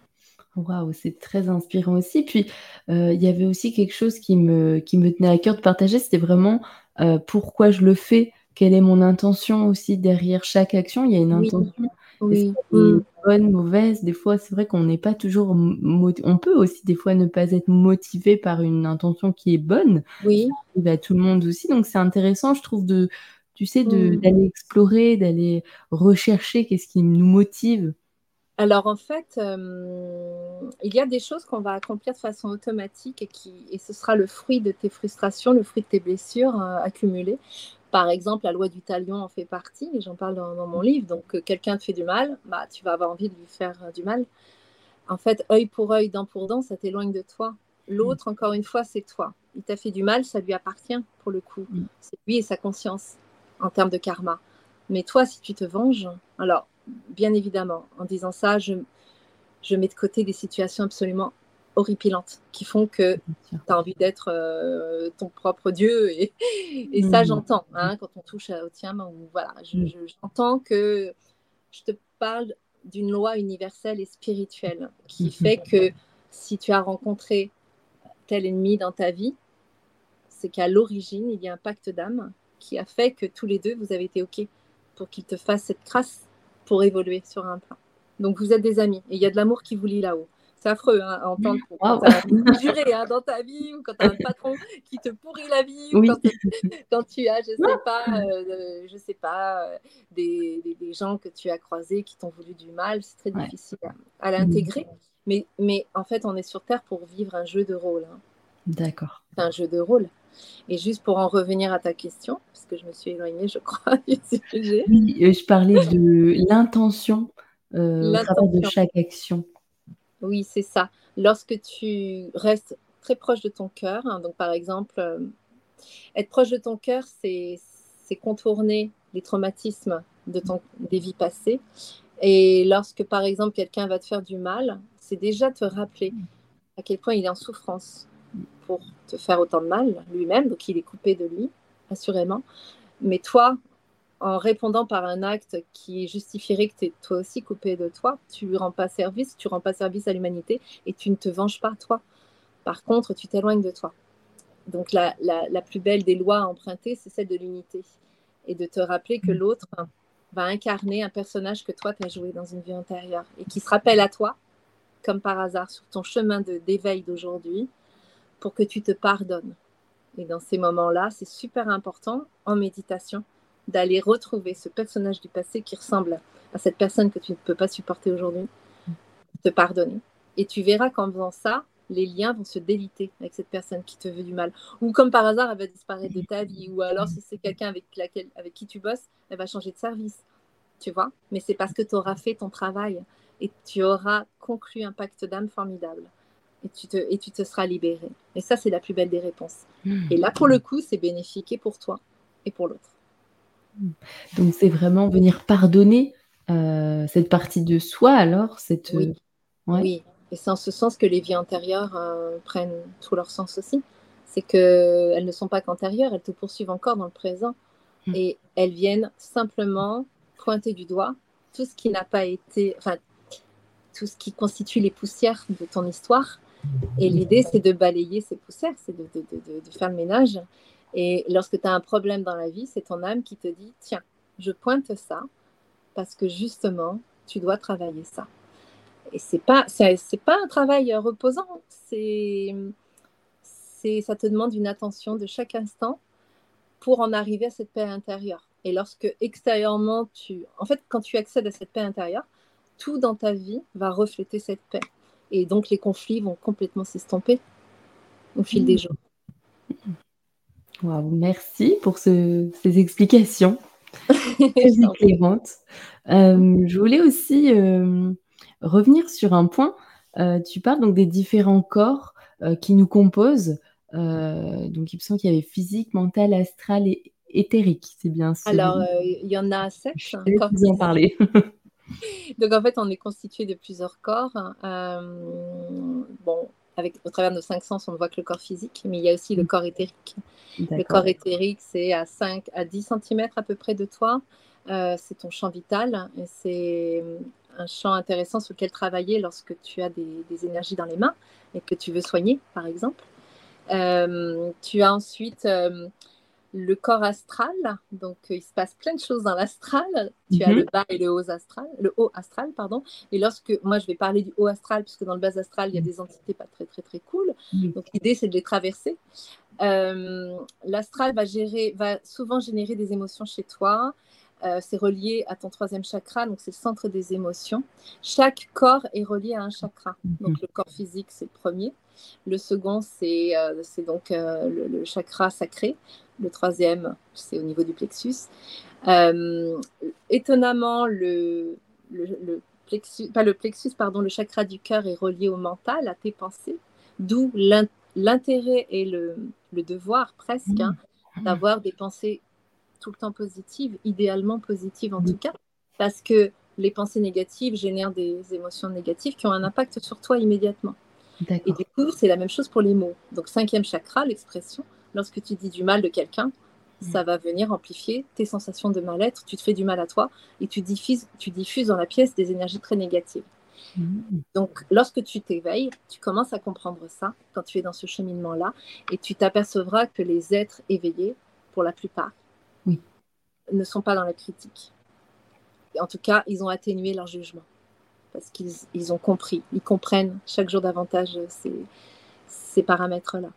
Waouh, c'est très inspirant aussi. Puis, euh, il y avait aussi quelque chose qui me, qui me tenait à cœur de partager, c'était vraiment euh, pourquoi je le fais, quelle est mon intention aussi derrière chaque action. Il y a une intention. Oui. Hmm. bonne, mauvaise. Des fois, c'est vrai qu'on n'est pas toujours. On peut aussi, des fois, ne pas être motivé par une intention qui est bonne. Oui. Ça arrive à tout le monde aussi. Donc, c'est intéressant, je trouve, de, tu sais, mmh. d'aller explorer, d'aller rechercher qu'est-ce qui nous motive alors en fait, euh, il y a des choses qu'on va accomplir de façon automatique et, qui, et ce sera le fruit de tes frustrations, le fruit de tes blessures euh, accumulées. Par exemple, la loi du talion en fait partie, et j'en parle dans, mon livre. Donc, euh, quelqu'un te fait du mal, bah, tu vas avoir envie de lui faire du mal. En fait, œil pour œil, dent pour dent, ça t'éloigne de toi. L'autre, encore une fois, c'est toi. Il t'a fait du mal, ça lui appartient pour le coup. Mmh. C'est lui et sa conscience en termes de karma. Mais toi, si tu te venges, alors, bien évidemment, en disant ça, je, je mets de côté des situations absolument horripilantes qui font que tu as envie d'être euh, ton propre Dieu. Et, et ça, mmh. j'entends, hein, quand on touche au tien, ou voilà, mmh. j'entends que je te parle d'une loi universelle et spirituelle qui mmh. fait que si tu as rencontré tel ennemi dans ta vie, c'est qu'à l'origine, il y a un pacte d'âme qui a fait que tous les deux, vous avez été OK pour qu'il te fasse cette crasse pour évoluer sur un plan. Donc, vous êtes des amis et il y a de l'amour qui vous lie là-haut. C'est affreux hein, à entendre quand as hein, dans ta vie ou quand tu as un patron qui te pourrit la vie ou quand, tu as, je sais pas, euh, je sais pas, euh, des, des, gens que tu as croisés qui t'ont voulu du mal. C'est très difficile à, l'intégrer. Mais, mais en fait, on est sur Terre pour vivre un jeu de rôle. Hein. D'accord. C'est un jeu de rôle. Et juste pour en revenir à ta question, parce que je me suis éloignée, je crois, *laughs* du sujet. Oui, euh, je parlais de l'intention euh, de chaque action. Oui, c'est ça. Lorsque tu restes très proche de ton cœur, hein, donc par exemple, euh, être proche de ton cœur, c'est contourner les traumatismes de ton, des vies passées. Et lorsque, par exemple, quelqu'un va te faire du mal, c'est déjà te rappeler à quel point il est en souffrance pour te faire autant de mal lui-même, donc il est coupé de lui, assurément. Mais toi, en répondant par un acte qui justifierait que tu es toi aussi coupé de toi, tu lui rends pas service, tu rends pas service à l'humanité et tu ne te venges pas toi. Par contre, tu t'éloignes de toi. Donc la, la, plus belle des lois à emprunter, c'est celle de l'unité et de te rappeler que l'autre va incarner un personnage que toi, tu as joué dans une vie antérieure et qui se rappelle à toi, comme par hasard, sur ton chemin d'éveil d'aujourd'hui, pour que tu te pardonnes. Et dans ces moments-là, c'est super important en méditation d'aller retrouver ce personnage du passé qui ressemble à cette personne que tu ne peux pas supporter aujourd'hui, te pardonner. Et tu verras qu'en faisant ça, les liens vont se déliter avec cette personne qui te veut du mal. Ou comme par hasard, elle va disparaître de ta vie. Ou alors, si c'est quelqu'un avec, laquelle, avec qui tu bosses, elle va changer de service. Tu vois? Mais c'est parce que tu auras fait ton travail et tu auras conclu un pacte d'âme formidable. Et tu, te, et tu te seras libéré. Et ça, c'est la plus belle des réponses. Hmm. Et là, pour le coup, c'est bénéfique et pour toi et pour l'autre. Donc, c'est vraiment venir pardonner euh, cette partie de soi, alors cette... Oui. oui. Et c'est en ce sens que les vies antérieures euh, prennent tout leur sens aussi. C'est qu'elles ne sont pas qu'antérieures, elles te poursuivent encore dans le présent. Hmm. Et elles viennent simplement pointer du doigt tout ce qui n'a pas été, enfin, tout ce qui constitue les poussières de ton histoire. Et l'idée, c'est de balayer ces poussières, c'est de, de, de, de, faire le ménage. Et lorsque tu as un problème dans la vie, c'est ton âme qui te dit, tiens, je pointe ça parce que justement, tu dois travailler ça. Et c'est pas c'est pas un travail reposant, c'est c'est ça te demande une attention de chaque instant pour en arriver à cette paix intérieure. Et lorsque extérieurement tu en fait quand tu accèdes à cette paix intérieure, tout dans ta vie va refléter cette paix. Et donc les conflits vont complètement s'estomper au fil des jours. Wow, merci pour ces explications *laughs* éclairantes. Euh, je voulais aussi euh, revenir sur un point. Euh, tu parles donc des différents corps qui nous composent. Donc, il me semble qu'il y avait physique, mental, astral et éthérique. C'est bien ça. Alors, il y en a sept. Hein, vous en parler. *laughs* *laughs* donc, en fait, on est constitué de plusieurs corps. bon, avec, au travers de nos cinq sens, on ne voit que le corps physique, mais il y a aussi le corps éthérique. Le corps éthérique, c'est à 5 à 10 cm à peu près de toi. c'est ton champ vital et c'est un champ intéressant sur lequel travailler lorsque tu as des, énergies dans les mains et que tu veux soigner, par exemple. Euh, tu as ensuite euh, le corps astral, donc il se passe plein de choses dans l'astral. Tu as mhm. le bas et le haut astral, le haut astral, pardon. Et lorsque moi je vais parler du haut astral, puisque dans le bas astral il y a des entités pas très très très cool. Donc l'idée c'est de les traverser. Euh, l'astral va gérer, va souvent générer des émotions chez toi. Euh, c'est relié à ton troisième chakra, donc c'est le centre des émotions. Chaque corps est relié à un chakra. Mhm. Donc le corps physique, c'est le premier. Le second, c'est euh, donc euh, le, chakra sacré. Le troisième, c'est au niveau du plexus. étonnamment, le, le, plexus, pas le plexus, pardon, le chakra du cœur est relié au mental, à tes pensées, d'où l'intérêt et le, devoir presque hein, mhm. d'avoir des pensées tout le temps positive, idéalement positive en tout cas, parce que les pensées négatives génèrent des émotions négatives qui ont un impact sur toi immédiatement. Et du coup, c'est la même chose pour les mots. Donc, cinquième chakra, l'expression, lorsque tu dis du mal de quelqu'un, mm. ça va venir amplifier tes sensations de mal-être, tu te fais du mal à toi et tu diffuses, tu diffuses dans la pièce des énergies très négatives. Mm. Donc, lorsque tu t'éveilles, tu commences à comprendre ça quand tu es dans ce cheminement-là et tu t'apercevras que les êtres éveillés, pour la plupart, ne sont pas dans la critique. en tout cas, ils ont atténué leur jugement parce qu'ils ont compris, ils comprennent chaque jour davantage ces, ces paramètres-là.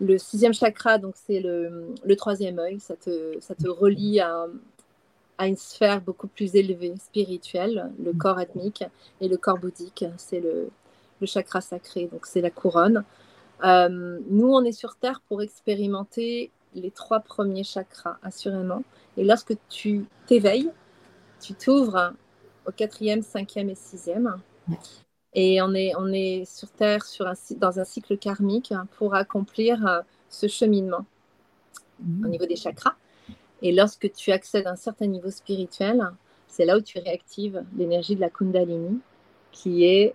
Le sixième chakra, donc c'est le, troisième œil, ça te, ça te relie à, à, une sphère beaucoup plus élevée, spirituelle, le corps ethnique et le corps bouddhique, c'est le, le, chakra sacré, donc c'est la couronne. nous, on est sur Terre pour expérimenter les trois premiers chakras, assurément. Et lorsque tu t'éveilles, tu t'ouvres au quatrième, cinquième et sixième. Et on est, on est sur Terre sur un, dans un cycle karmique pour accomplir euh, ce cheminement au niveau des chakras. Et lorsque tu accèdes à un certain niveau spirituel, c'est là où tu réactives l'énergie de la Kundalini, qui est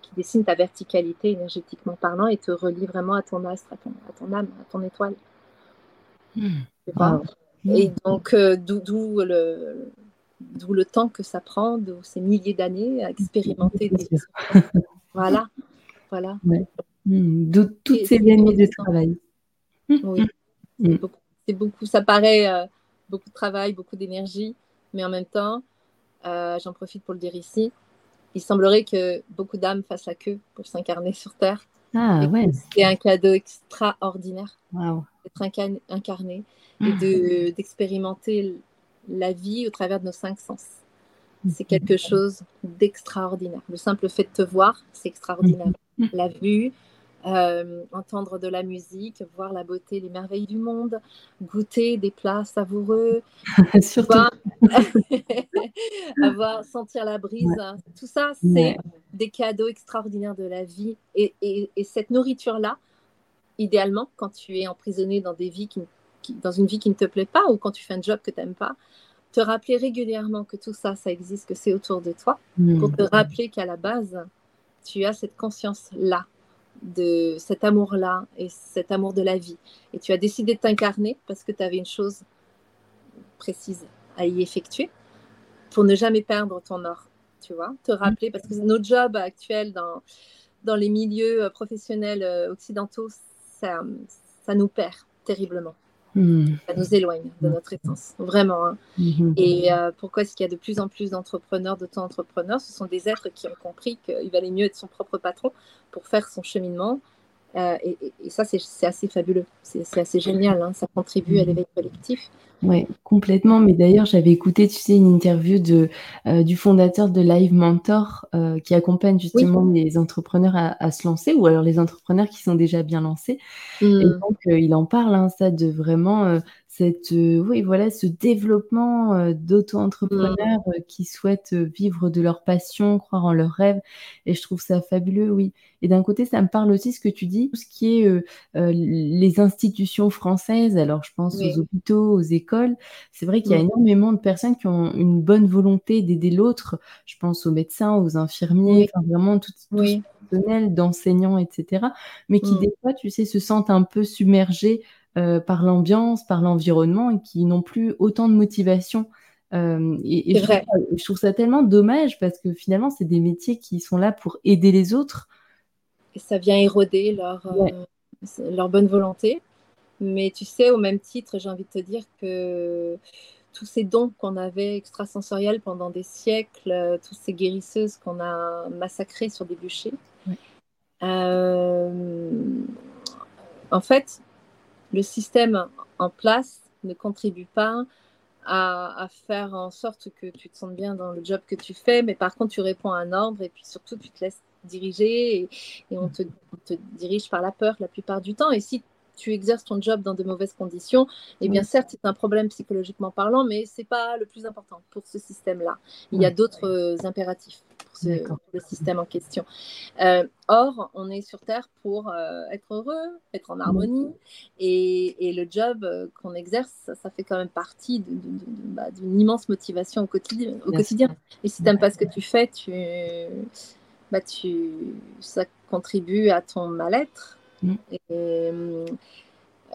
qui dessine ta verticalité énergétiquement parlant et te relie vraiment à ton astre, à ton, à ton âme, à ton étoile. Hmm. Et donc, euh, d'où le, D'où le temps que ça prend, de ces milliers d'années à expérimenter des *laughs* Voilà, voilà. Hmm, d'où toutes ces années de travail. Oui, *laughs* hmm. c'est beaucoup, Ça paraît euh, beaucoup de travail, beaucoup d'énergie, mais en même temps, euh, j'en profite pour le dire ici, il semblerait que beaucoup d'âmes fassent la queue pour s'incarner sur Terre. Ah, ouais. C'est un cadeau extraordinaire d'être incarné et hmm. d'expérimenter la vie au travers de nos cinq sens. C'est quelque chose d'extraordinaire. Le simple fait de te voir, c'est extraordinaire. La vue, euh, entendre de la musique, voir la beauté, les merveilles du monde, goûter des plats savoureux, *laughs* Surtout. *laughs* avoir, sentir la brise. Tout ça, c'est des cadeaux extraordinaires de la vie. Et, cette nourriture-là, idéalement, quand tu es emprisonné dans des vies qui, dans une vie qui ne te plaît pas ou quand tu fais un job que tu n'aimes pas, te rappeler régulièrement que tout ça, ça existe, que c'est autour de toi, hmm. pour te rappeler qu'à la base, tu as cette conscience-là, de cet amour-là et cet amour de la vie. Et tu as décidé de t'incarner parce que tu avais une chose précise à y effectuer pour ne jamais perdre ton or, tu vois, te rappeler, parce que nos jobs actuels dans, dans les milieux euh, professionnels euh, occidentaux, ça, ça nous perd terriblement. Hmm. Ça nous éloigne de notre essence, vraiment. Hein. Hmm. Et euh, pourquoi est-ce qu'il y a de plus en plus d'entrepreneurs, d'auto-entrepreneurs? Ce sont des êtres qui ont compris qu'il valait mieux être son propre patron pour faire son cheminement. Euh, et, ça, c'est assez fabuleux. C'est assez génial. Hein. Ça contribue à l'éveil collectif. Oui, complètement. Mais d'ailleurs, j'avais écouté, tu sais, une interview de, euh, du fondateur de Live Mentor qui accompagne justement les entrepreneurs à, se lancer ou alors les entrepreneurs qui sont déjà bien lancés. Et hmm. donc, il en parle, hein, ça, de vraiment cette, euh, oui, voilà, ce développement euh, d'auto-entrepreneurs mmh. euh, qui souhaitent vivre de leur passion, croire en leurs rêves. Et je trouve ça fabuleux, oui. Et d'un côté, ça me parle aussi ce que tu dis, tout ce qui est les institutions françaises. Alors, je pense aux hôpitaux, aux écoles. C'est vrai qu'il y a mmh. énormément de personnes qui ont une bonne volonté d'aider l'autre. Je pense aux médecins, aux infirmiers, enfin, vraiment tout, tout ce personnel d'enseignants, etc. Mais qui, mmh. des fois, tu sais, se sentent un peu submergés euh, par l'ambiance, par l'environnement et qui n'ont plus autant de motivation. Euh, et, je, trouve, ça tellement dommage parce que finalement, c'est des métiers qui sont là pour aider les autres. Et ça vient éroder leur, euh, leur bonne volonté. Mais tu sais, au même titre, j'ai envie de te dire que tous ces dons qu'on avait extrasensoriels pendant des siècles, toutes ces guérisseuses qu'on a massacrées sur des bûchers, en fait, le système en place ne contribue pas à, faire en sorte que tu te sentes bien dans le job que tu fais, mais par contre, tu réponds à un ordre et puis surtout, tu te laisses diriger et, on, te, te, dirige par la peur la plupart du temps. Et si tu exerces ton job dans de mauvaises conditions, eh bien certes, c'est un problème psychologiquement parlant, mais ce n'est pas le plus important pour ce système-là. Il y a d'autres euh, pour, le système en question. Euh, or, on est sur Terre pour euh, être heureux, être en harmonie, et, le job qu'on exerce, ça, fait quand même partie bah, d'une immense motivation au quotidien. Au quotidien. Et si tu n'aimes pas ce que tu fais, tu, bah, tu, ça contribue à ton mal-être. Mm. Et,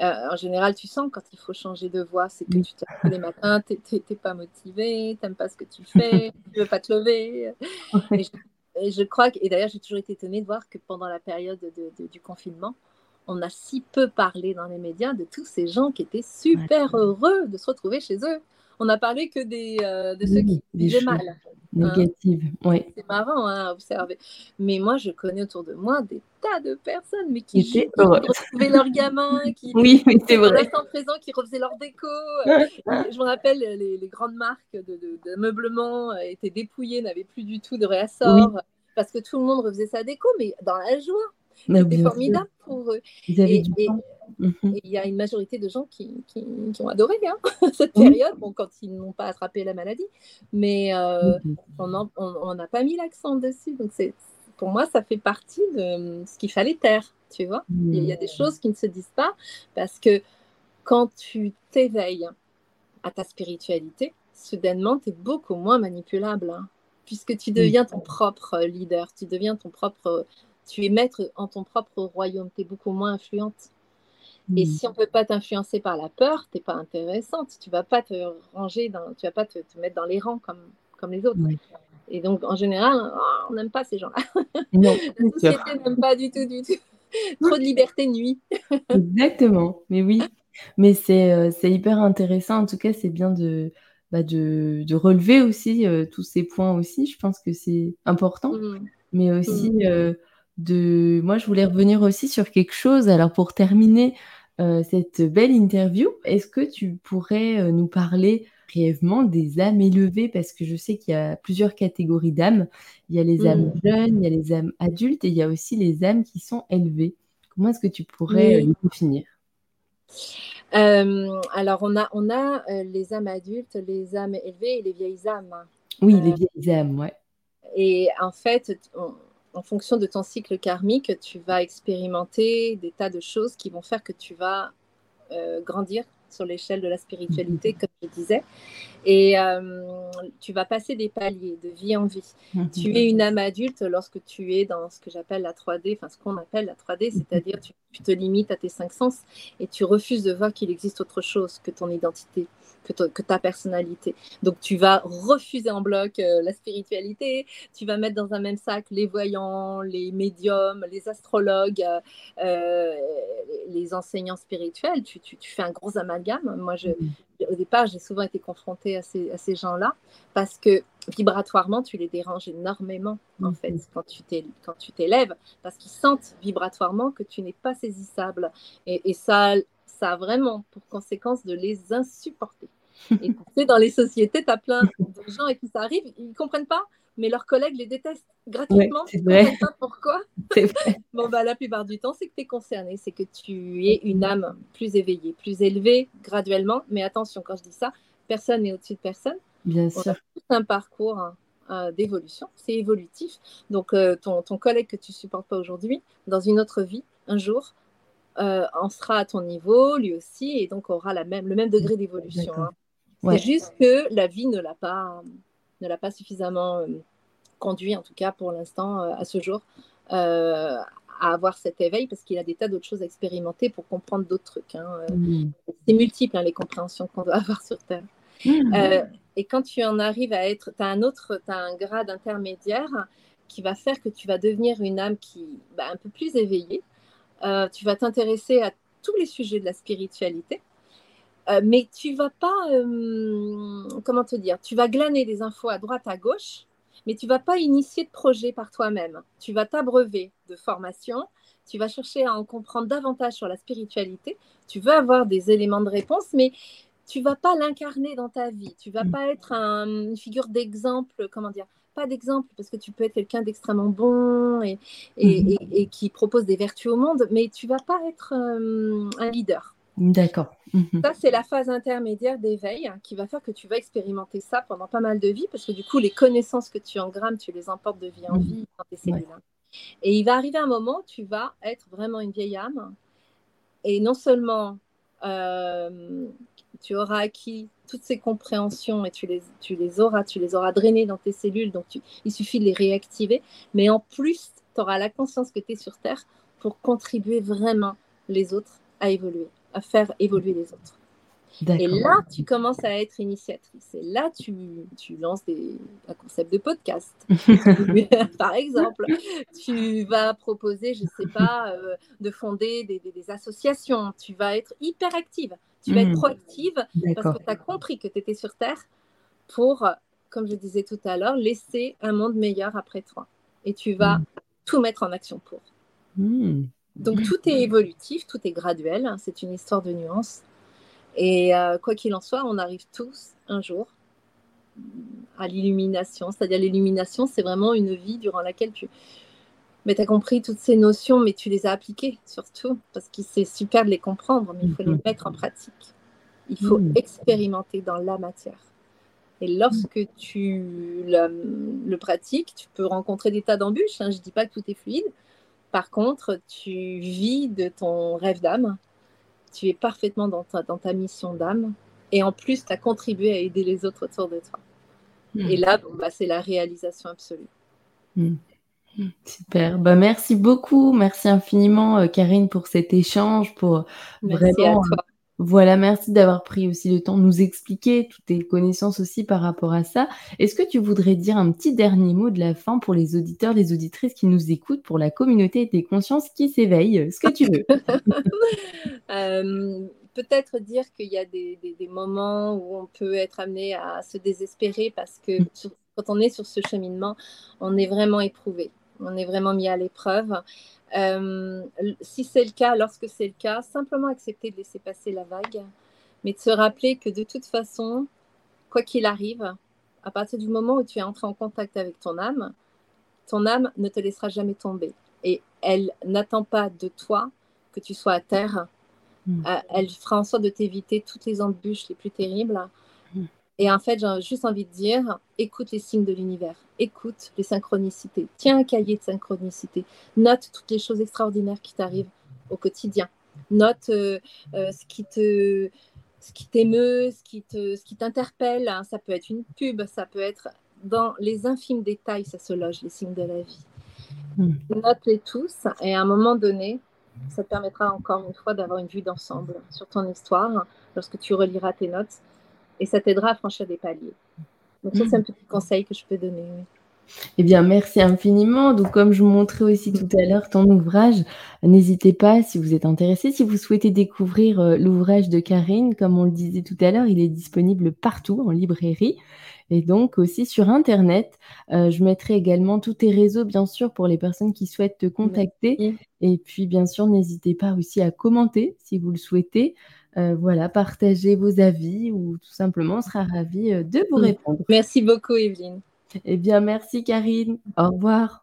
euh, en général, tu sens quand il faut changer de voix, c'est que tu te lèves les matins, tu n'es pas motivé, tu n'aimes pas ce que tu fais, *laughs* tu ne veux pas te lever. Et je, crois que, et d'ailleurs, j'ai toujours été étonnée de voir que pendant la période du confinement, on a si peu parlé dans les médias de tous ces gens qui étaient super heureux de se retrouver chez eux. On n'a parlé que des, euh, de ceux qui vivaient mal. Négative, oui. C'est marrant hein, à observer. Mais moi, je connais autour de moi des tas de personnes mais qui, qui retrouvaient leurs gamins, *laughs* qui oui, c'est vrai. en présent, qui refaisaient leur déco. je me rappelle, les, les grandes marques de, meublement étaient dépouillées, n'avaient plus du tout de réassort parce que tout le monde refaisait sa déco, mais dans la joie. C'était formidable pour eux. Et, mhm. il y a une majorité de gens qui, qui, ont adoré hein, *laughs* cette période, bon, quand ils n'ont pas attrapé la maladie, mais euh, on n'a pas mis l'accent dessus. Donc, pour moi, ça fait partie de ce qu'il fallait taire, tu vois. Il y a des choses qui ne se disent pas parce que quand tu t'éveilles à ta spiritualité, soudainement, tu es beaucoup moins manipulable, hein, puisque tu deviens ton propre leader, tu deviens ton propre, tu es maître en ton propre royaume, tu es beaucoup moins influente. Et si on ne peut pas t'influencer par la peur, tu n'es pas intéressante. Tu ne vas pas te ranger, dans, tu vas pas te, mettre dans les rangs comme, comme les autres. Et donc, en général, oh, on n'aime pas ces gens-là. *laughs* la société n'aime pas du tout, du tout. Trop de liberté nuit. *laughs* Exactement, mais oui. Mais euh, c'est hyper intéressant. En tout cas, c'est bien de, bah de, de, relever aussi euh, tous ces points aussi. Je pense que c'est important. Mmh. Mais aussi, mmh. euh, de... moi, je voulais revenir aussi sur quelque chose. Alors, pour terminer cette belle interview, est-ce que tu pourrais nous parler brièvement des âmes élevées? Parce que je sais qu'il y a plusieurs catégories d'âmes. Il y a les âmes mmh. jeunes, il y a les âmes adultes et il y a aussi les âmes qui sont élevées. Comment est-ce que tu pourrais les définir? Euh, alors, on a, on a euh, les âmes adultes, les âmes élevées et les vieilles âmes. Oui, les euh, vieilles âmes, ouais. Et en fait, en fonction de ton cycle karmique, tu vas expérimenter des tas de choses qui vont faire que tu vas grandir sur l'échelle de la spiritualité, comme je disais. Et euh, tu vas passer des paliers de vie en vie. Mhm. Tu es une âme adulte lorsque tu es dans ce que j'appelle la 3D, enfin ce qu'on appelle la 3D, mhm. c'est-à-dire tu, tu te limites à tes cinq sens et tu refuses de voir qu'il existe autre chose que ton identité que, ta personnalité. Donc tu vas refuser en bloc euh, la spiritualité, tu vas mettre dans un même sac les voyants, les médiums, les astrologues, euh, les enseignants spirituels, tu, fais un gros amalgame. Moi, je, mm. Au départ, j'ai souvent été confrontée à ces, à ces gens-là parce que vibratoirement, tu les déranges énormément, en mm. fait, quand tu t'élèves, parce qu'ils sentent vibratoirement que tu n'es pas saisissable. Et, et ça, ça a vraiment pour conséquence de les insupporter. Et tu sais, dans les sociétés, tu as plein de gens et qui ça arrive, ils ne comprennent pas, mais leurs collègues les détestent gratuitement. ne comprennent pas pourquoi. *laughs* *laughs* bon, bah, la plupart du temps, c'est que tu es concerné, c'est que tu es une âme plus éveillée, plus élevée graduellement. Mais attention, quand je dis ça, personne n'est au-dessus de personne. Bien sûr. C'est un parcours hein, euh, d'évolution, c'est évolutif. Donc, euh, ton, ton, collègue que tu supportes pas aujourd'hui, dans une autre vie, un jour, euh, en sera à ton niveau, lui aussi, et donc aura la même, le même degré d'évolution. Hein. C'est juste que la vie ne l'a pas, ne l'a pas suffisamment euh, conduit, en tout cas pour l'instant, euh, à ce jour, à avoir cet éveil, parce qu'il a des tas d'autres choses à expérimenter pour comprendre d'autres trucs. Hein. Mm. C'est multiple, hein, les compréhensions qu'on doit *laughs* avoir sur Terre. Mm. et quand tu en arrives à être, tu as un autre, tu as un grade intermédiaire qui va faire que tu vas devenir une âme qui, bah, un peu plus éveillée, euh, tu vas t'intéresser à tous les sujets de la spiritualité, euh, mais tu vas pas, euh, comment te dire, tu vas glaner des infos à droite, à gauche, mais tu vas pas initier de projet par toi-même. Tu vas t'abreuver de formation, tu vas chercher à en comprendre davantage sur la spiritualité, tu veux avoir des éléments de réponse, mais tu vas pas l'incarner dans ta vie, tu vas mm. pas être une figure d'exemple, comment dire, pas d'exemple parce que tu peux être quelqu'un d'extrêmement bon et, et, mhm. qui propose des vertus au monde, mais tu vas pas être euh, un leader. D'accord. Mhm. Ça, c'est la phase intermédiaire d'éveil hein, qui va faire que tu vas expérimenter ça pendant pas mal de vies parce que du coup, les connaissances que tu engrammes, tu les emportes de vie en mhm. vie dans tes cellules. Hein. Et il va arriver un moment où tu vas être vraiment une vieille âme et non seulement euh, tu auras acquis toutes ces compréhensions et tu les, tu les auras, tu les auras drainées dans tes cellules, donc il suffit de les réactiver. Mais en plus, tu auras la conscience que tu es sur Terre pour contribuer vraiment les autres à évoluer, à faire évoluer les autres. Et là, tu commences à être initiatrice. Et là, tu, tu lances des, un concept de podcast. *laughs* Par exemple, tu vas proposer, je ne sais pas, euh, de fonder des, des, associations. Tu vas être hyper active. Tu vas être hmm. proactive parce que tu as compris que tu étais sur Terre pour, comme je disais tout à l'heure, laisser un monde meilleur après toi. Et tu vas hmm. tout mettre en action pour. Hmm. Donc tout est évolutif, tout est graduel. Hein. c'est une histoire de nuances. Et euh, quoi qu'il en soit, on arrive tous un jour à l'illumination. C'est-à-dire l'illumination, c'est vraiment une vie durant laquelle tu, mais tu as compris toutes ces notions, mais tu les as appliquées surtout, parce que c'est super de les comprendre, mais il faut les mhm. mettre en pratique. Il faut mhm. expérimenter dans la matière. Et lorsque tu le, pratiques, tu peux rencontrer des tas d'embûches. Hein. Je ne dis pas que tout est fluide. Par contre, tu vis de ton rêve d'âme. Tu es parfaitement dans ta, dans ta mission d'âme. Et en plus, tu as contribué à aider les autres autour de toi. Mhm. Et là, bah, c'est la réalisation absolue. Super. Bah, merci beaucoup. Merci infiniment, euh, Karine, pour cet échange, pour vraiment. Voilà, merci d'avoir pris aussi le temps de nous expliquer toutes tes connaissances aussi par rapport à ça. Est-ce que tu voudrais dire un petit dernier mot de la fin pour les auditeurs, les auditrices qui nous écoutent, pour la communauté des consciences qui s'éveillent Ce que tu veux? *laughs* Euh, peut-être dire qu'il y a des, moments où on peut être amené à se désespérer parce que mm. quand on est sur ce cheminement, on est vraiment éprouvé on est vraiment mis à l'épreuve. Euh, si c'est le cas, lorsque c'est le cas, simplement accepter de laisser passer la vague, mais de se rappeler que de toute façon, quoi qu'il arrive, à partir du moment où tu es entré en contact avec ton âme, ton âme ne te laissera jamais tomber. Et elle n'attend pas de toi que tu sois à terre. Hmm. Euh, elle fera en sorte de t'éviter toutes les embûches les plus terribles et en fait, j'ai juste envie de dire, écoute les signes de l'univers, écoute les synchronicités, tiens un cahier de synchronicité, note toutes les choses extraordinaires qui t'arrivent au quotidien, note euh, euh, ce qui te ce qui t'émeut, ce qui te, ce qui t'interpelle. Hein. Ça peut être une pub, ça peut être dans les infimes détails, ça se loge les signes de la vie. Hmm. Note-les tous et à un moment donné, ça te permettra encore une fois d'avoir une vue d'ensemble sur ton histoire lorsque tu reliras tes notes et ça t'aidera à franchir des paliers. Donc ça, c'est un petit conseil que je peux donner. Eh bien, merci infiniment. Donc, comme je vous montrais aussi tout à l'heure ton ouvrage, n'hésitez pas si vous êtes intéressé, si vous souhaitez découvrir euh, l'ouvrage de Karine, comme on le disait tout à l'heure, il est disponible partout en librairie et donc aussi sur Internet. Euh, je mettrai également tous tes réseaux, bien sûr, pour les personnes qui souhaitent te contacter. Et puis, bien sûr, n'hésitez pas aussi à commenter si vous le souhaitez. Euh, voilà, partagez vos avis ou tout simplement, on sera ravi euh, de vous répondre. Merci beaucoup, Evelyne. Eh bien, merci, Karine. Au revoir.